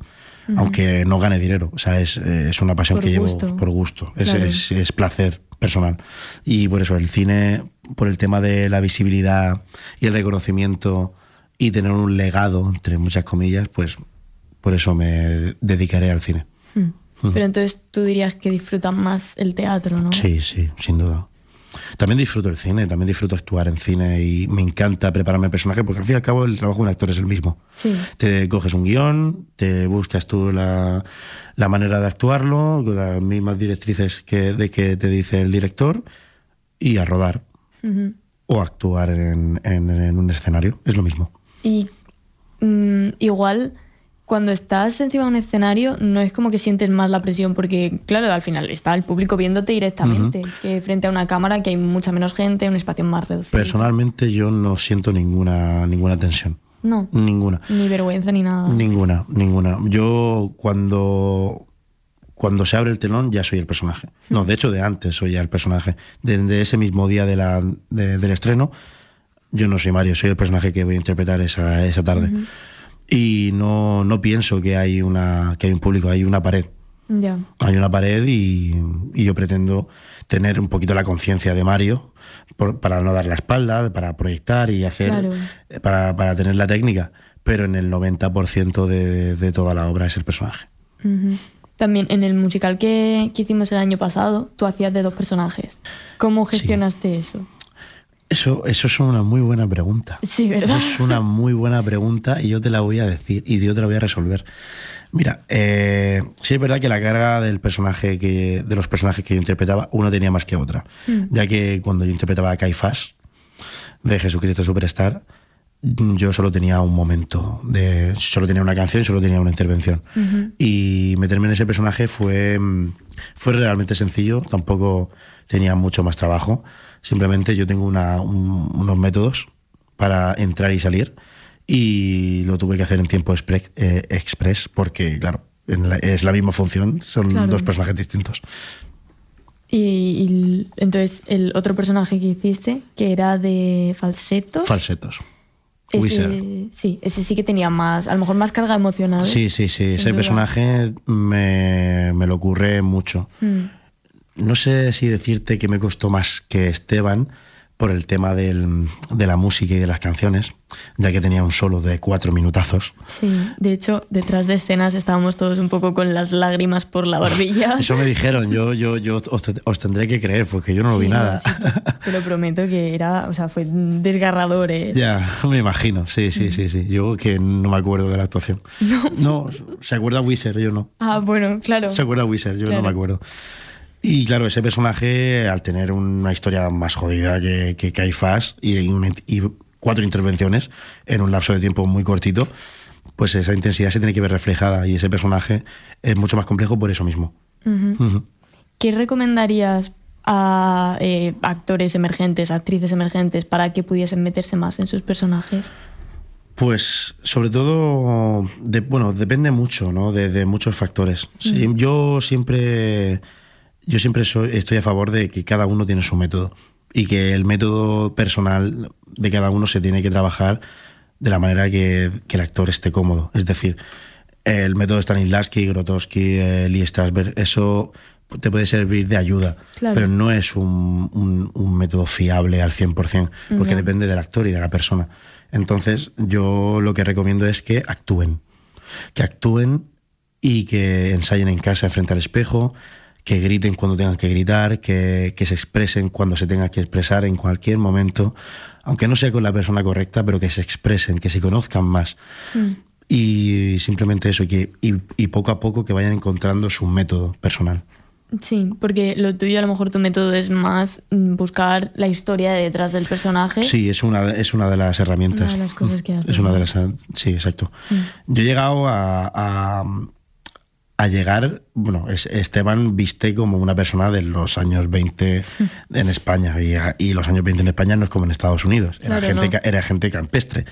Aunque no gane dinero, o sea, es, es una pasión Por que gusto. llevo por gusto, es, Claro. es- es placer personal. Y por eso el cine, por el tema de la visibilidad y el reconocimiento y tener un legado, entre muchas comillas, pues por eso me dedicaré al cine. Pero entonces tú dirías que disfrutas más el teatro, ¿no? Sí, sí, sin duda. También disfruto el cine, también disfruto actuar en cine y me encanta prepararme el personaje porque al fin y al cabo el trabajo de un actor es el mismo. Sí. Te coges un guion, te buscas tú la, la manera de actuarlo, con las mismas directrices que, de que te dice el director y a rodar o actuar en, en- en un escenario. Es lo mismo. Y mm, igual cuando estás encima de un escenario no es como que sientes más la presión porque claro, al final está el público viéndote directamente que frente a una cámara que hay mucha menos gente, un espacio más reducido. Personalmente yo no siento ninguna, ninguna tensión. No, Ninguna. ni vergüenza ni nada. Ninguna, ninguna. Yo cuando, cuando se abre el telón ya soy el personaje. No, de hecho de antes soy ya el personaje. De, de ese mismo día de la, de- del estreno, yo no soy Mario, soy el personaje que voy a interpretar esa, esa tarde. Y no, no pienso que hay, una, que hay un público, hay una pared. Ya. Hay una pared y, y yo pretendo tener un poquito la conciencia de Mario por- para no dar la espalda, para proyectar y hacer, Claro. eh, para, para tener la técnica, pero en el 90% de, de toda la obra es el personaje. También en el musical que, que hicimos el año pasado, tú hacías de dos personajes. ¿Cómo gestionaste eso? Eso, eso es una muy buena pregunta. Sí, ¿verdad? Es una muy buena pregunta y yo te la voy a decir y yo te la voy a resolver. Mira, eh, sí es verdad que la carga del personaje que, de los personajes que yo interpretaba, uno tenía más que otra. Ya que cuando yo interpretaba a Caifás de Jesucristo Superstar, yo solo tenía un momento, de, solo tenía una canción y solo tenía una intervención. Y meterme en ese personaje fue, fue realmente sencillo, tampoco tenía mucho más trabajo. Simplemente yo tengo una- un- unos métodos para entrar y salir y lo tuve que hacer en tiempo expre- eh, express porque, claro, en la- es la misma función, son Claro. dos personajes distintos. Y, y entonces el otro personaje que hiciste, que era de falsetos, Falsetos. Ese, sí, ese sí que tenía más, a lo mejor más carga emocional. Sí, sí, sí. Ese duda. personaje me, me lo ocurre mucho. Mm. No sé si decirte que me costó más que Esteban por el tema del- de la música y de las canciones, ya que tenía un solo de cuatro minutazos. Sí, de hecho, detrás de escenas estábamos todos un poco con las lágrimas por la barbilla. Eso me dijeron, yo, yo, yo os, os tendré que creer porque yo no lo vi Sí, nada. sí, te- te lo prometo que era, o sea, fue desgarrador. ¿eh? Ya, me imagino, sí, sí, sí, sí. Yo que no me acuerdo de la actuación. No, se acuerda Wizard, yo no. Ah, bueno, claro. Se acuerda Wizard, yo Claro. no me acuerdo. Y claro, ese personaje, al tener una historia más jodida que, que Caifás y, un- y cuatro intervenciones en un lapso de tiempo muy cortito, pues esa intensidad se tiene que ver reflejada y ese personaje es mucho más complejo por eso mismo. ¿Qué recomendarías a eh, actores emergentes, actrices emergentes, para que pudiesen meterse más en sus personajes? Pues sobre todo, de- bueno, depende mucho, ¿no? De, de muchos factores. Sí, Yo siempre, yo siempre soy, estoy a favor de que cada uno tiene su método y que el método personal de cada uno se tiene que trabajar de la manera que, que el actor esté cómodo. Es decir, el método Stanislavski, Grotowski, eh, Lee Strasberg, eso te puede servir de ayuda, Claro. pero no es un, un- un método fiable al 100%, porque depende del actor y de la persona. Entonces, yo lo que recomiendo es que actúen, que actúen y que ensayen en casa frente al espejo, que griten cuando tengan que gritar, que, que se expresen cuando se tenga que expresar en cualquier momento, aunque no sea con la persona correcta, pero que se expresen, que se conozcan más. Y simplemente eso, y, que, y, y poco a poco que vayan encontrando su método personal. Sí, porque lo tuyo a lo mejor tu método es más mm, buscar la historia detrás del personaje. Sí, es una, es una de las herramientas. Una de las cosas que haces, Es una de las. Sí, exacto. Yo he llegado a, a, a llegar. Bueno, es- Esteban viste como una persona de los años 20 en España. Y, los años 20 en España no es como en Estados Unidos. Era, Claro, gente, no. era gente campestre.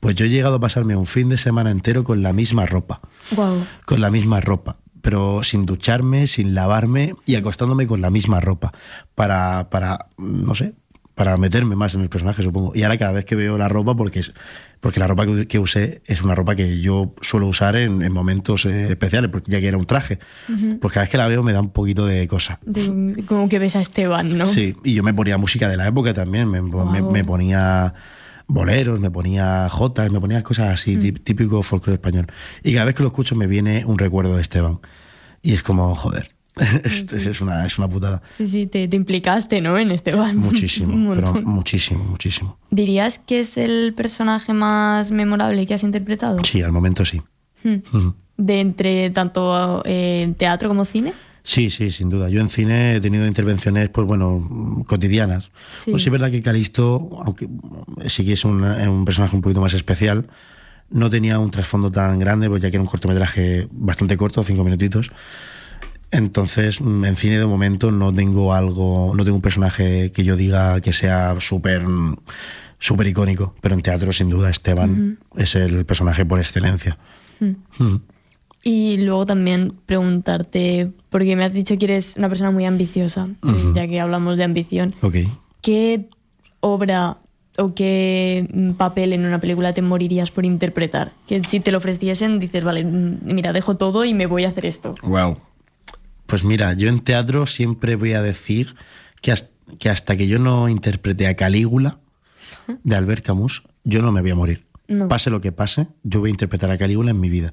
Pues yo he llegado a pasarme un fin de semana entero con la misma ropa. Guau. Con la misma ropa. Pero sin ducharme, sin lavarme y acostándome con la misma ropa. Para, para no sé, para meterme más en el personaje, supongo. Y ahora cada vez que veo la ropa, porque es porque la ropa que, que usé es una ropa que yo suelo usar en, en momentos eh, especiales, porque ya que era un traje. Pues cada vez que la veo me da un poquito de cosa. De- como que ves a Esteban, ¿no? Sí, y yo me ponía música de la época también, me, me ponía boleros, me ponía jotas, me ponía cosas así, tí- típico folclore español. Y cada vez que lo escucho me viene un recuerdo de Esteban. Y es como, joder, esto es, una, es una putada. Sí, sí, te, te implicaste, ¿no? En Esteban. Muchísimo, pero muchísimo, muchísimo. ¿Dirías que es el personaje más memorable que has interpretado? Sí, al momento sí. Hmm. De entre tanto eh, teatro como cine. Sí, sí, sin duda. Yo en cine he tenido intervenciones, pues bueno, cotidianas. Sí. Pues sí es verdad que Calisto, aunque sí que es un, un personaje un poquito más especial, no tenía un trasfondo tan grande, pues ya que era un cortometraje bastante corto, cinco minutitos. Entonces, mm, en cine de momento no tengo algo, no tengo un personaje que yo diga que sea súper mm, súper icónico, pero en teatro sin duda Esteban es el personaje por excelencia. Ujú. Y luego también preguntarte, porque me has dicho que eres una persona muy ambiciosa, ya que hablamos de ambición, Ok. ¿qué obra o qué mm, papel en una película te morirías por interpretar? Que si te lo ofreciesen, dices, vale, mm, mira, dejo todo y me voy a hacer esto. Wow. Pues mira, yo en teatro siempre voy a decir que, has- que hasta que yo no interprete a Calígula de Albert Camus, yo no me voy a morir. No. Pase lo que pase, yo voy a interpretar a Calígula en mi vida.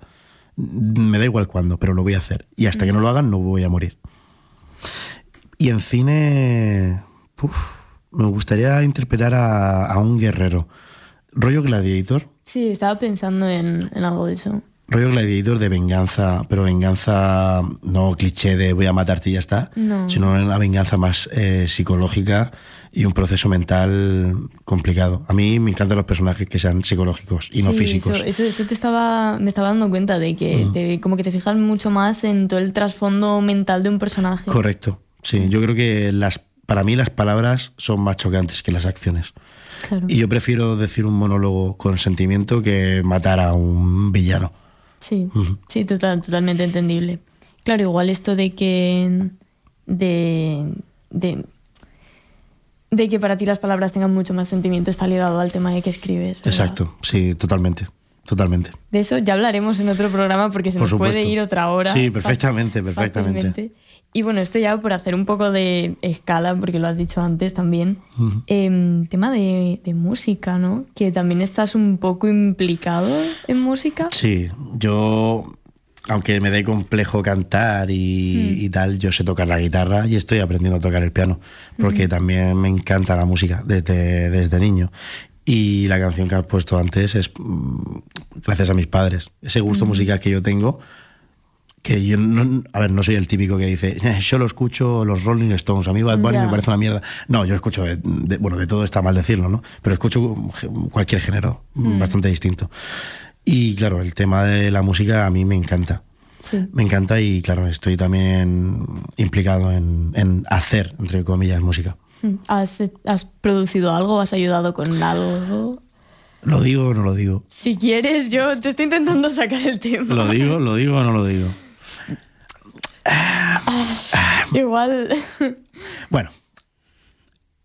Me da igual cuándo, pero lo voy a hacer. Y hasta que no lo hagan, no voy a morir. Y en cine, uf, me gustaría interpretar a, a un guerrero. Rollo Gladiator. Sí, estaba pensando en, en algo de eso. Rollo gladiator de venganza, pero venganza no cliché de voy a matarte y ya está, No. sino una venganza más eh, psicológica y un proceso mental complicado. A mí me encantan los personajes que sean psicológicos y no Sí, físicos. Eso, eso, eso te estaba, me estaba dando cuenta de que te- como que te fijas mucho más en todo el trasfondo mental de un personaje. Correcto. Sí, yo creo que las, para mí las palabras son más chocantes que las acciones. Claro. Y yo prefiero decir un monólogo con sentimiento que matar a un villano. Sí, sí, total, totalmente entendible. Claro, igual esto de que. de. de de que para ti las palabras tengan mucho más sentimiento está ligado al tema de que escribes. ¿verdad? Exacto, sí, totalmente. Totalmente. De eso ya hablaremos en otro programa porque se Por nos puede ir otra hora. Sí, perfectamente, perfectamente. fácilmente. Y bueno, esto ya por hacer un poco de escala, porque lo has dicho antes también. Em, tema de, de música, ¿no? Que también estás un poco implicado en música. Sí, yo, aunque me dé complejo cantar y, y tal, yo sé tocar la guitarra y estoy aprendiendo a tocar el piano, porque también me encanta la música desde, desde niño. Y la canción que has puesto antes es mm, gracias a mis padres. Ese gusto musical que yo tengo, que yo no, a ver, no soy el típico que dice, "Eh, yo lo escucho los Rolling Stones, a mí Bad Bunny Ya. me parece una mierda. No, yo escucho, de, de- bueno, de todo está mal decirlo, ¿no? Pero escucho cualquier género, bastante distinto. Y claro, el tema de la música a mí me encanta. Sí. Me encanta y claro, estoy también implicado en, en hacer, entre comillas, música. Mm. ¿Has, has producido algo? ¿Has ayudado con algo? ¿Lo digo o no lo digo? Si quieres, yo te estoy intentando sacar el tema. ¿Lo digo? ¿Lo digo o no lo digo? Igual. Bueno,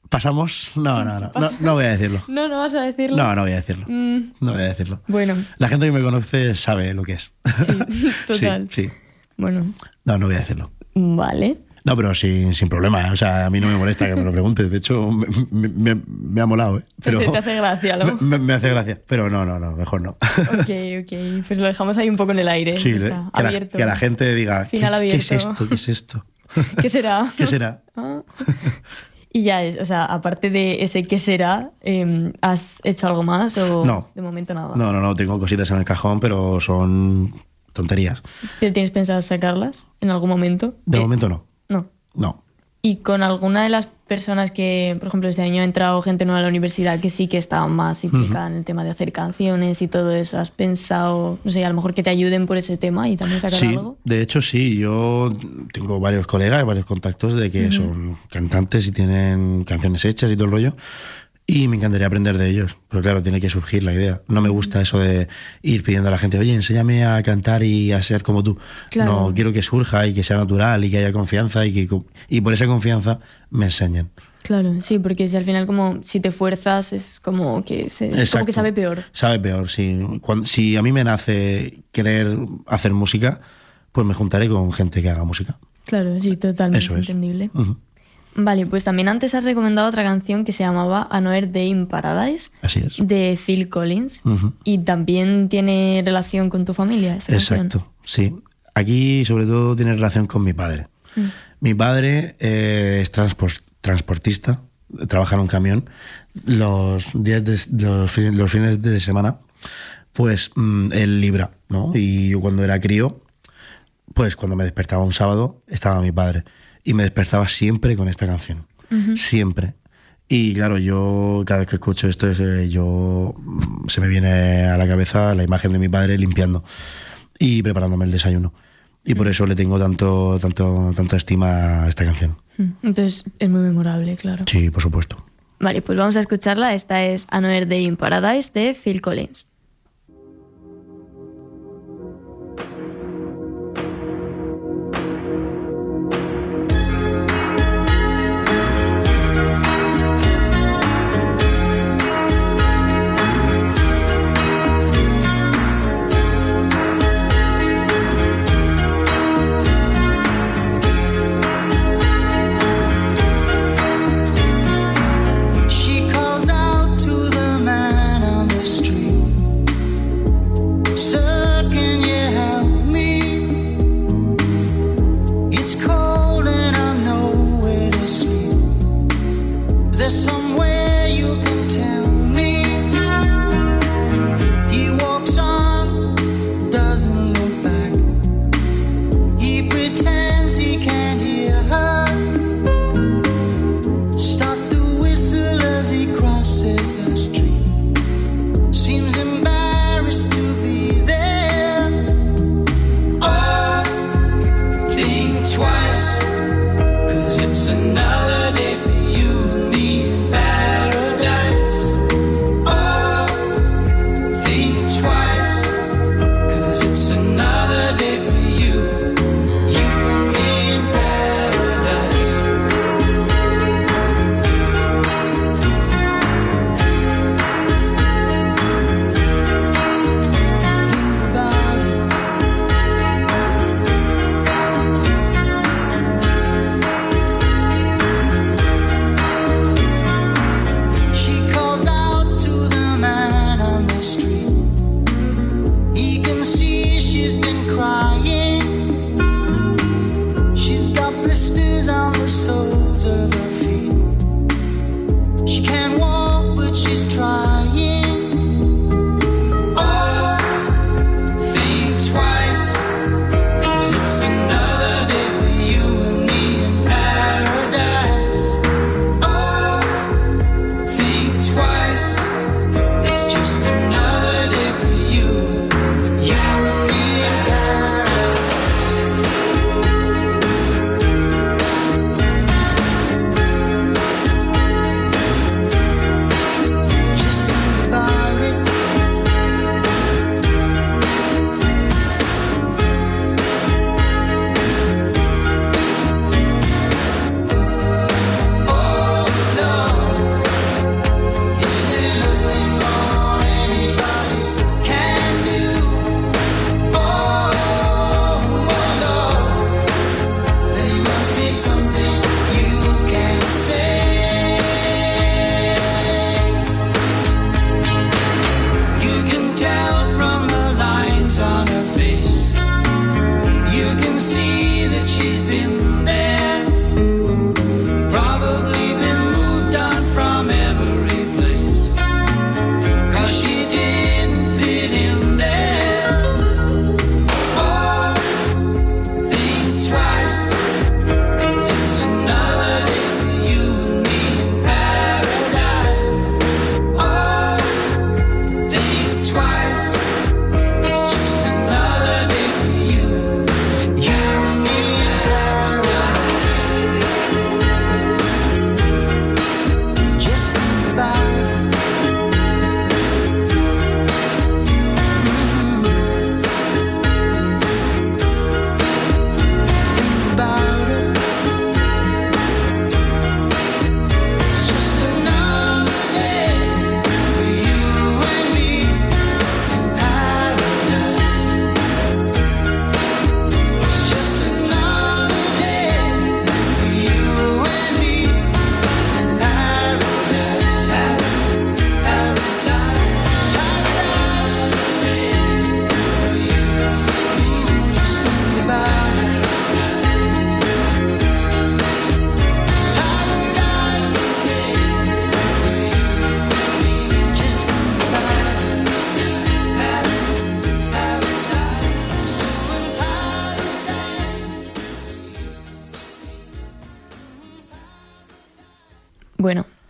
pasamos. No, no, no. No, no voy a decirlo. No, no vas a decirlo. No, no voy a decirlo. Mm, No voy a decirlo. bueno, La gente que me conoce sabe lo que es. sí, total. Sí, sí. Bueno, No, no voy a decirlo. vale. No, pero sin, sin problema. O sea, a mí no me molesta que me lo preguntes. De hecho, me, me- me- me ha molado, ¿eh? Pero, Te- hace gracia, ¿no? Me, me hace gracia. Pero no, no, no, mejor no. Ok, ok. Pues lo dejamos ahí un poco en el aire. Sí, de- está, que, la, que gente diga, ¿qué, es esto? ¿Qué es esto? ¿Qué será? ¿Qué será? Ah. Y ya es, o sea, aparte de ese qué será, eh, ¿has hecho algo más o No. de momento nada? No, no, no, tengo cositas en el cajón, pero son tonterías. ¿Pero tienes pensado sacarlas en algún momento? De momento no. No. Y con alguna de las personas que, por ejemplo, este año ha entrado gente nueva a la universidad que sí que está más implicada en el tema de hacer canciones y todo eso, ¿has pensado, no sé, a lo mejor que te ayuden por ese tema y también sacar Sí, algo? de hecho sí, yo tengo varios colegas, varios contactos de que son cantantes y tienen canciones hechas y todo el rollo. Y me encantaría aprender de ellos, pero claro, tiene que surgir la idea. No me gusta eso de ir pidiendo a la gente, oye, enséñame a cantar y a ser como tú. Claro. No, quiero que surja y que sea natural y que haya confianza y que y por esa confianza me enseñen. Claro, sí, porque si al final como si te fuerzas es como que, se, como que sabe peor. Sabe peor, sí. Cuando- si a mí me nace querer hacer música, pues me juntaré con gente que haga música. Claro, sí, totalmente Eso es. entendible. Ujú. Vale, pues también antes has recomendado otra canción que se llamaba Another Day in Paradise Así es. de Phil Collins y también tiene relación con tu familia. Esta canción. Exacto, sí. Aquí sobre todo tiene relación con mi padre. Mm. Mi padre eh, es transpor- transportista, trabaja en un camión. Los días de, los, los fines de semana, pues mm, él libra, ¿no? Y yo cuando era crío, pues cuando me despertaba un sábado, estaba mi padre. Y me despertaba siempre con esta canción. Siempre. Y claro, yo cada vez que escucho esto, es, eh, yo mm, se me viene a la cabeza la imagen de mi padre limpiando y preparándome el desayuno. Y por eso le tengo tanto, tanto, tanta estima a esta canción. Mm, Entonces es muy memorable, claro. Sí, por supuesto. Vale, pues vamos a escucharla. Esta es Another Day in Paradise de Phil Collins.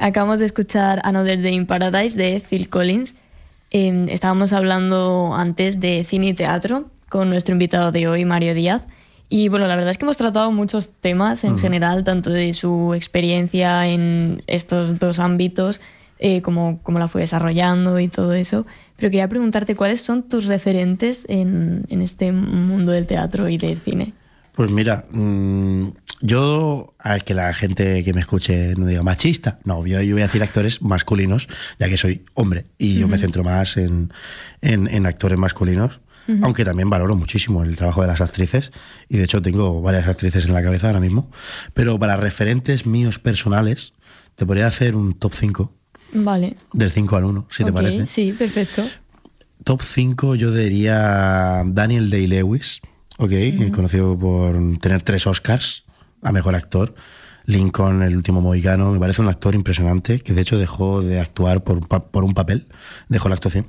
Acabamos de escuchar Another Day in Paradise de Phil Collins. Eh, estábamos hablando antes de cine y teatro con nuestro invitado de hoy, Mario Díaz. Y bueno, la verdad es que hemos tratado muchos temas en general, tanto de su experiencia en estos dos ámbitos, eh, como cómo la fue desarrollando y todo eso. Pero quería preguntarte cuáles son tus referentes en, en este mundo del teatro y del cine. Pues mira, mmm, yo, a que la gente que me escuche no diga machista, no, yo, yo voy a decir actores masculinos, ya que soy hombre y yo me centro más en, en, en actores masculinos. Uh -huh. Aunque también valoro muchísimo el trabajo de las actrices y de hecho tengo varias actrices en la cabeza ahora mismo. Pero para referentes míos personales, te podría hacer un top 5. Vale. Del 5 al 1, si okay, te parece. Sí, perfecto. Top 5 yo diría Daniel Day-Lewis, ok, uh -huh. conocido por tener tres Oscars a Mejor Actor. Lincoln, el último mohicano, me parece un actor impresionante que de hecho dejó de actuar por, por un papel, dejó la actuación.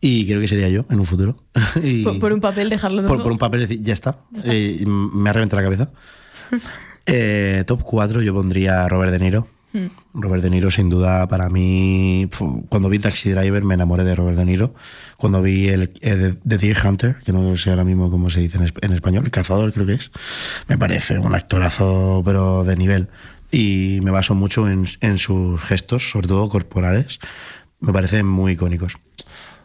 Y creo que sería yo en un futuro. y por, por, un papel dejarlo por, por, un papel decir, ya está. Ya está. Eh, me ha reventado la cabeza. eh, top 4 yo pondría a Robert De Niro. Hmm. Robert De Niro, sin duda, para mí, cuando vi Taxi Driver me enamoré de Robert De Niro. Cuando vi el, el The Deer Hunter, que no sé ahora mismo cómo se dice en, en español, el cazador creo que es, me parece un actorazo, pero de nivel. Y me baso mucho en, en sus gestos, sobre todo corporales. Me parecen muy icónicos.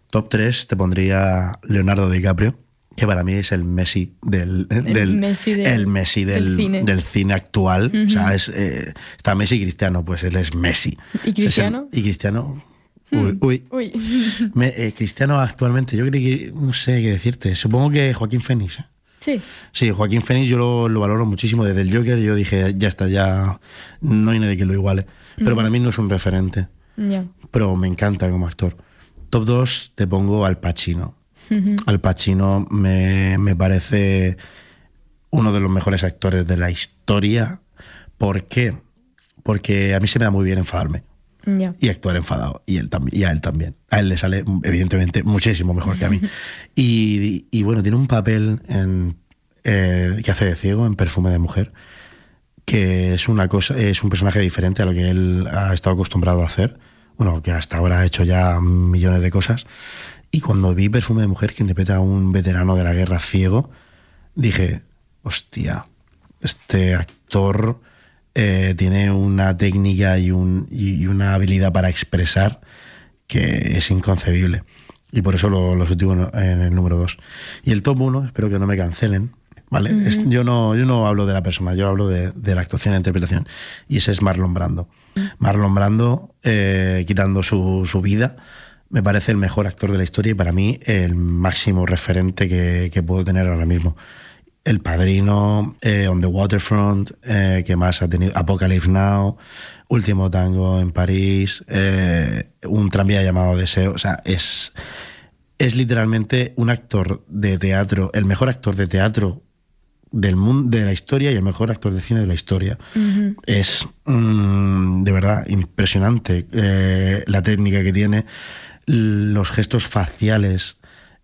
Top 3 te pondría Leonardo DiCaprio, que para mí es el Messi del, el del, Messi, del, el Messi del, del, cine. del, cine. actual. Uh -huh. O sea, es, eh, está Messi y Cristiano, pues él es Messi. ¿Y Cristiano? El, y Cristiano. Uy, uy. uy. Me, eh, Cristiano actualmente, yo creo que, no sé qué decirte, supongo que Joaquín Fénix. ¿eh? Sí. Sí, Joaquín Fénix yo lo, lo, valoro muchísimo. Desde el Joker yo dije, ya está, ya no hay nadie que lo iguale. Pero para mí no es un referente. Yeah. Pero me encanta como actor. Top 2 te pongo Al Pacino. Uh -huh. Al Pacino me, me, parece uno de los mejores actores de la historia. ¿Por qué? Porque a mí se me da muy bien enfadarme. Yeah. Y actuar enfadado. Y, él y a él también. A él le sale, evidentemente, muchísimo mejor que a mí. y, y, bueno, tiene un papel en, eh, que hace de ciego en Perfume de Mujer, que es una cosa, es un personaje diferente a lo que él ha estado acostumbrado a hacer bueno, que hasta ahora ha hecho ya millones de cosas. Y cuando vi Perfume de Mujer, que interpreta a un veterano de la guerra ciego, dije, hostia, este actor eh, tiene una técnica y, un, y, una habilidad para expresar que es inconcebible. Y por eso lo, lo en el número 2. Y el top 1, espero que no me cancelen, ¿vale? Es, yo, no, yo no hablo de la persona, yo hablo de, de la actuación e interpretación. Y ese es Marlon Brando. Marlon Brando, eh, quitando su, su, vida, me parece el mejor actor de la historia y para mí el máximo referente que, que puedo tener ahora mismo. El Padrino, eh, On the Waterfront, eh, que más ha tenido Apocalypse Now, Último Tango en París, eh, un tranvía llamado Deseo. O sea, es, es literalmente un actor de teatro, el mejor actor de teatro del mundo de la historia y el mejor actor de cine de la historia. Uh -huh. Es mmm, de verdad impresionante la técnica que tiene, los gestos faciales.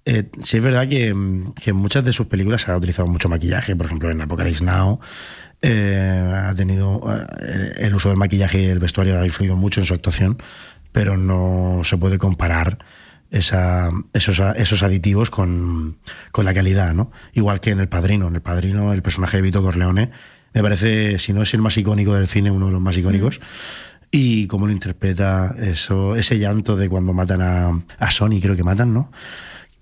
Eh, sí es verdad que, que, en muchas de sus películas ha utilizado mucho maquillaje, por ejemplo en Apocalypse Now. Eh, ha tenido el uso del maquillaje y el vestuario ha influido mucho en su actuación, pero no se puede comparar esa, esos, esos aditivos con, con, la calidad, ¿no? Igual que en El Padrino. En El Padrino, el personaje de Vito Corleone me parece, si no es el más icónico del cine, uno de los más icónicos. Mm. Y cómo lo interpreta eso, ese llanto de cuando matan a, a Sony, creo que matan, ¿no?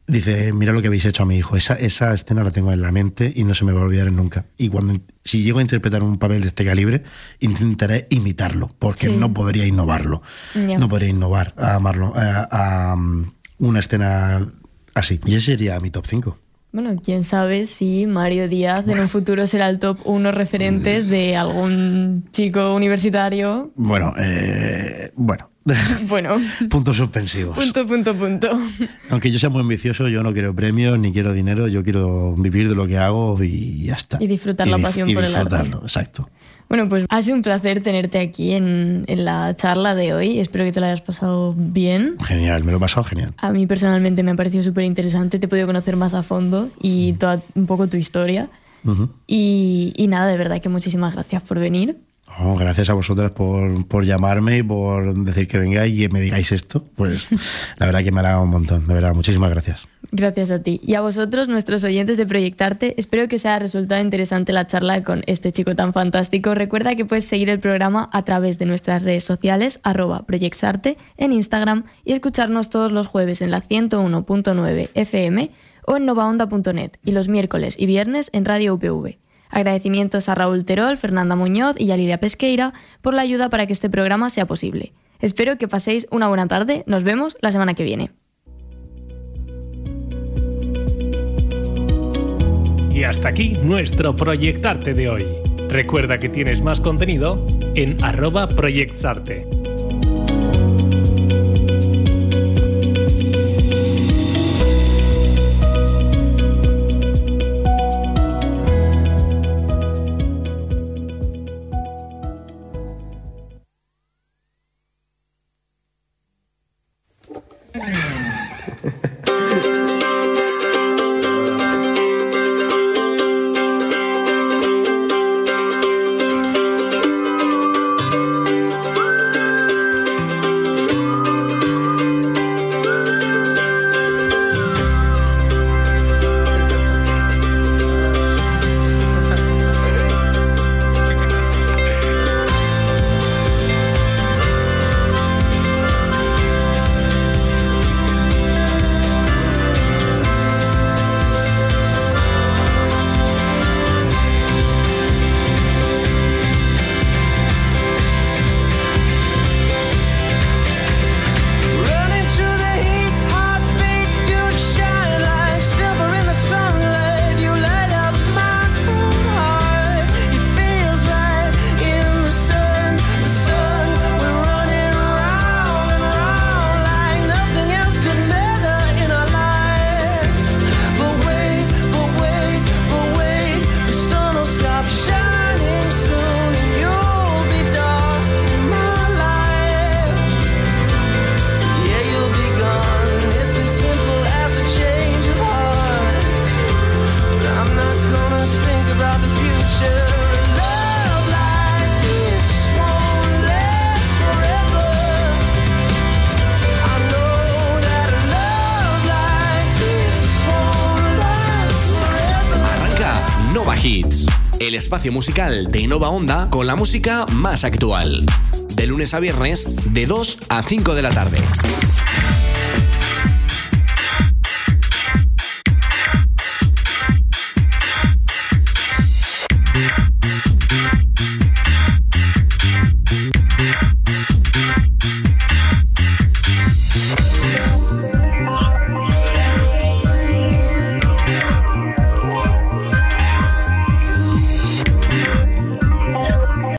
Dice, mira lo que habéis hecho a mi hijo. Esa, esa escena la tengo en la mente y no se me va a olvidar nunca. Y cuando si llego a interpretar un papel de este calibre, intentaré imitarlo, porque sí. no podría innovarlo. Yeah. No podría innovar a Marlon, a, a, a, una escena así. Y ese sería mi top 5. Bueno, quién sabe si Mario Díaz en un futuro será el top 1 referentes de algún chico universitario. Bueno, eh, bueno. Bueno. Puntos suspensivos. Punto, punto, punto. Aunque yo sea muy ambicioso, yo no quiero premios ni quiero dinero, yo quiero vivir de lo que hago y ya está. Y disfrutar y la pasión y por disfrutarlo, el arte. exacto. Bueno, pues ha sido un placer tenerte aquí en, en, la charla de hoy. Espero que te lo hayas pasado bien. Genial, me lo he pasado genial. A mí personalmente me ha parecido súper interesante. Te he podido conocer más a fondo y toda, un poco tu historia. Uh -huh. y, y nada, de verdad que muchísimas gracias por venir. Gracias a vosotras por, por, llamarme y por decir que vengáis y me digáis esto. Pues la verdad que me ha un montón. De verdad, muchísimas gracias. Gracias a ti. Y a vosotros, nuestros oyentes de Proyectarte, espero que os haya resultado interesante la charla con este chico tan fantástico. Recuerda que puedes seguir el programa a través de nuestras redes sociales, arroba Proyectarte, en Instagram y escucharnos todos los jueves en la 101.9 FM o en novaonda.net y los miércoles y viernes en Radio UPV. Agradecimientos a Raúl Terol, Fernanda Muñoz y a Lidia Pesqueira por la ayuda para que este programa sea posible. Espero que paséis una buena tarde. Nos vemos la semana que viene. Y hasta aquí nuestro Proyectarte de hoy. Recuerda que tienes más contenido en arroba proyectsarte. Espacio musical de Nova Onda con la música más actual. De lunes a viernes, de 2 a 5 de la tarde.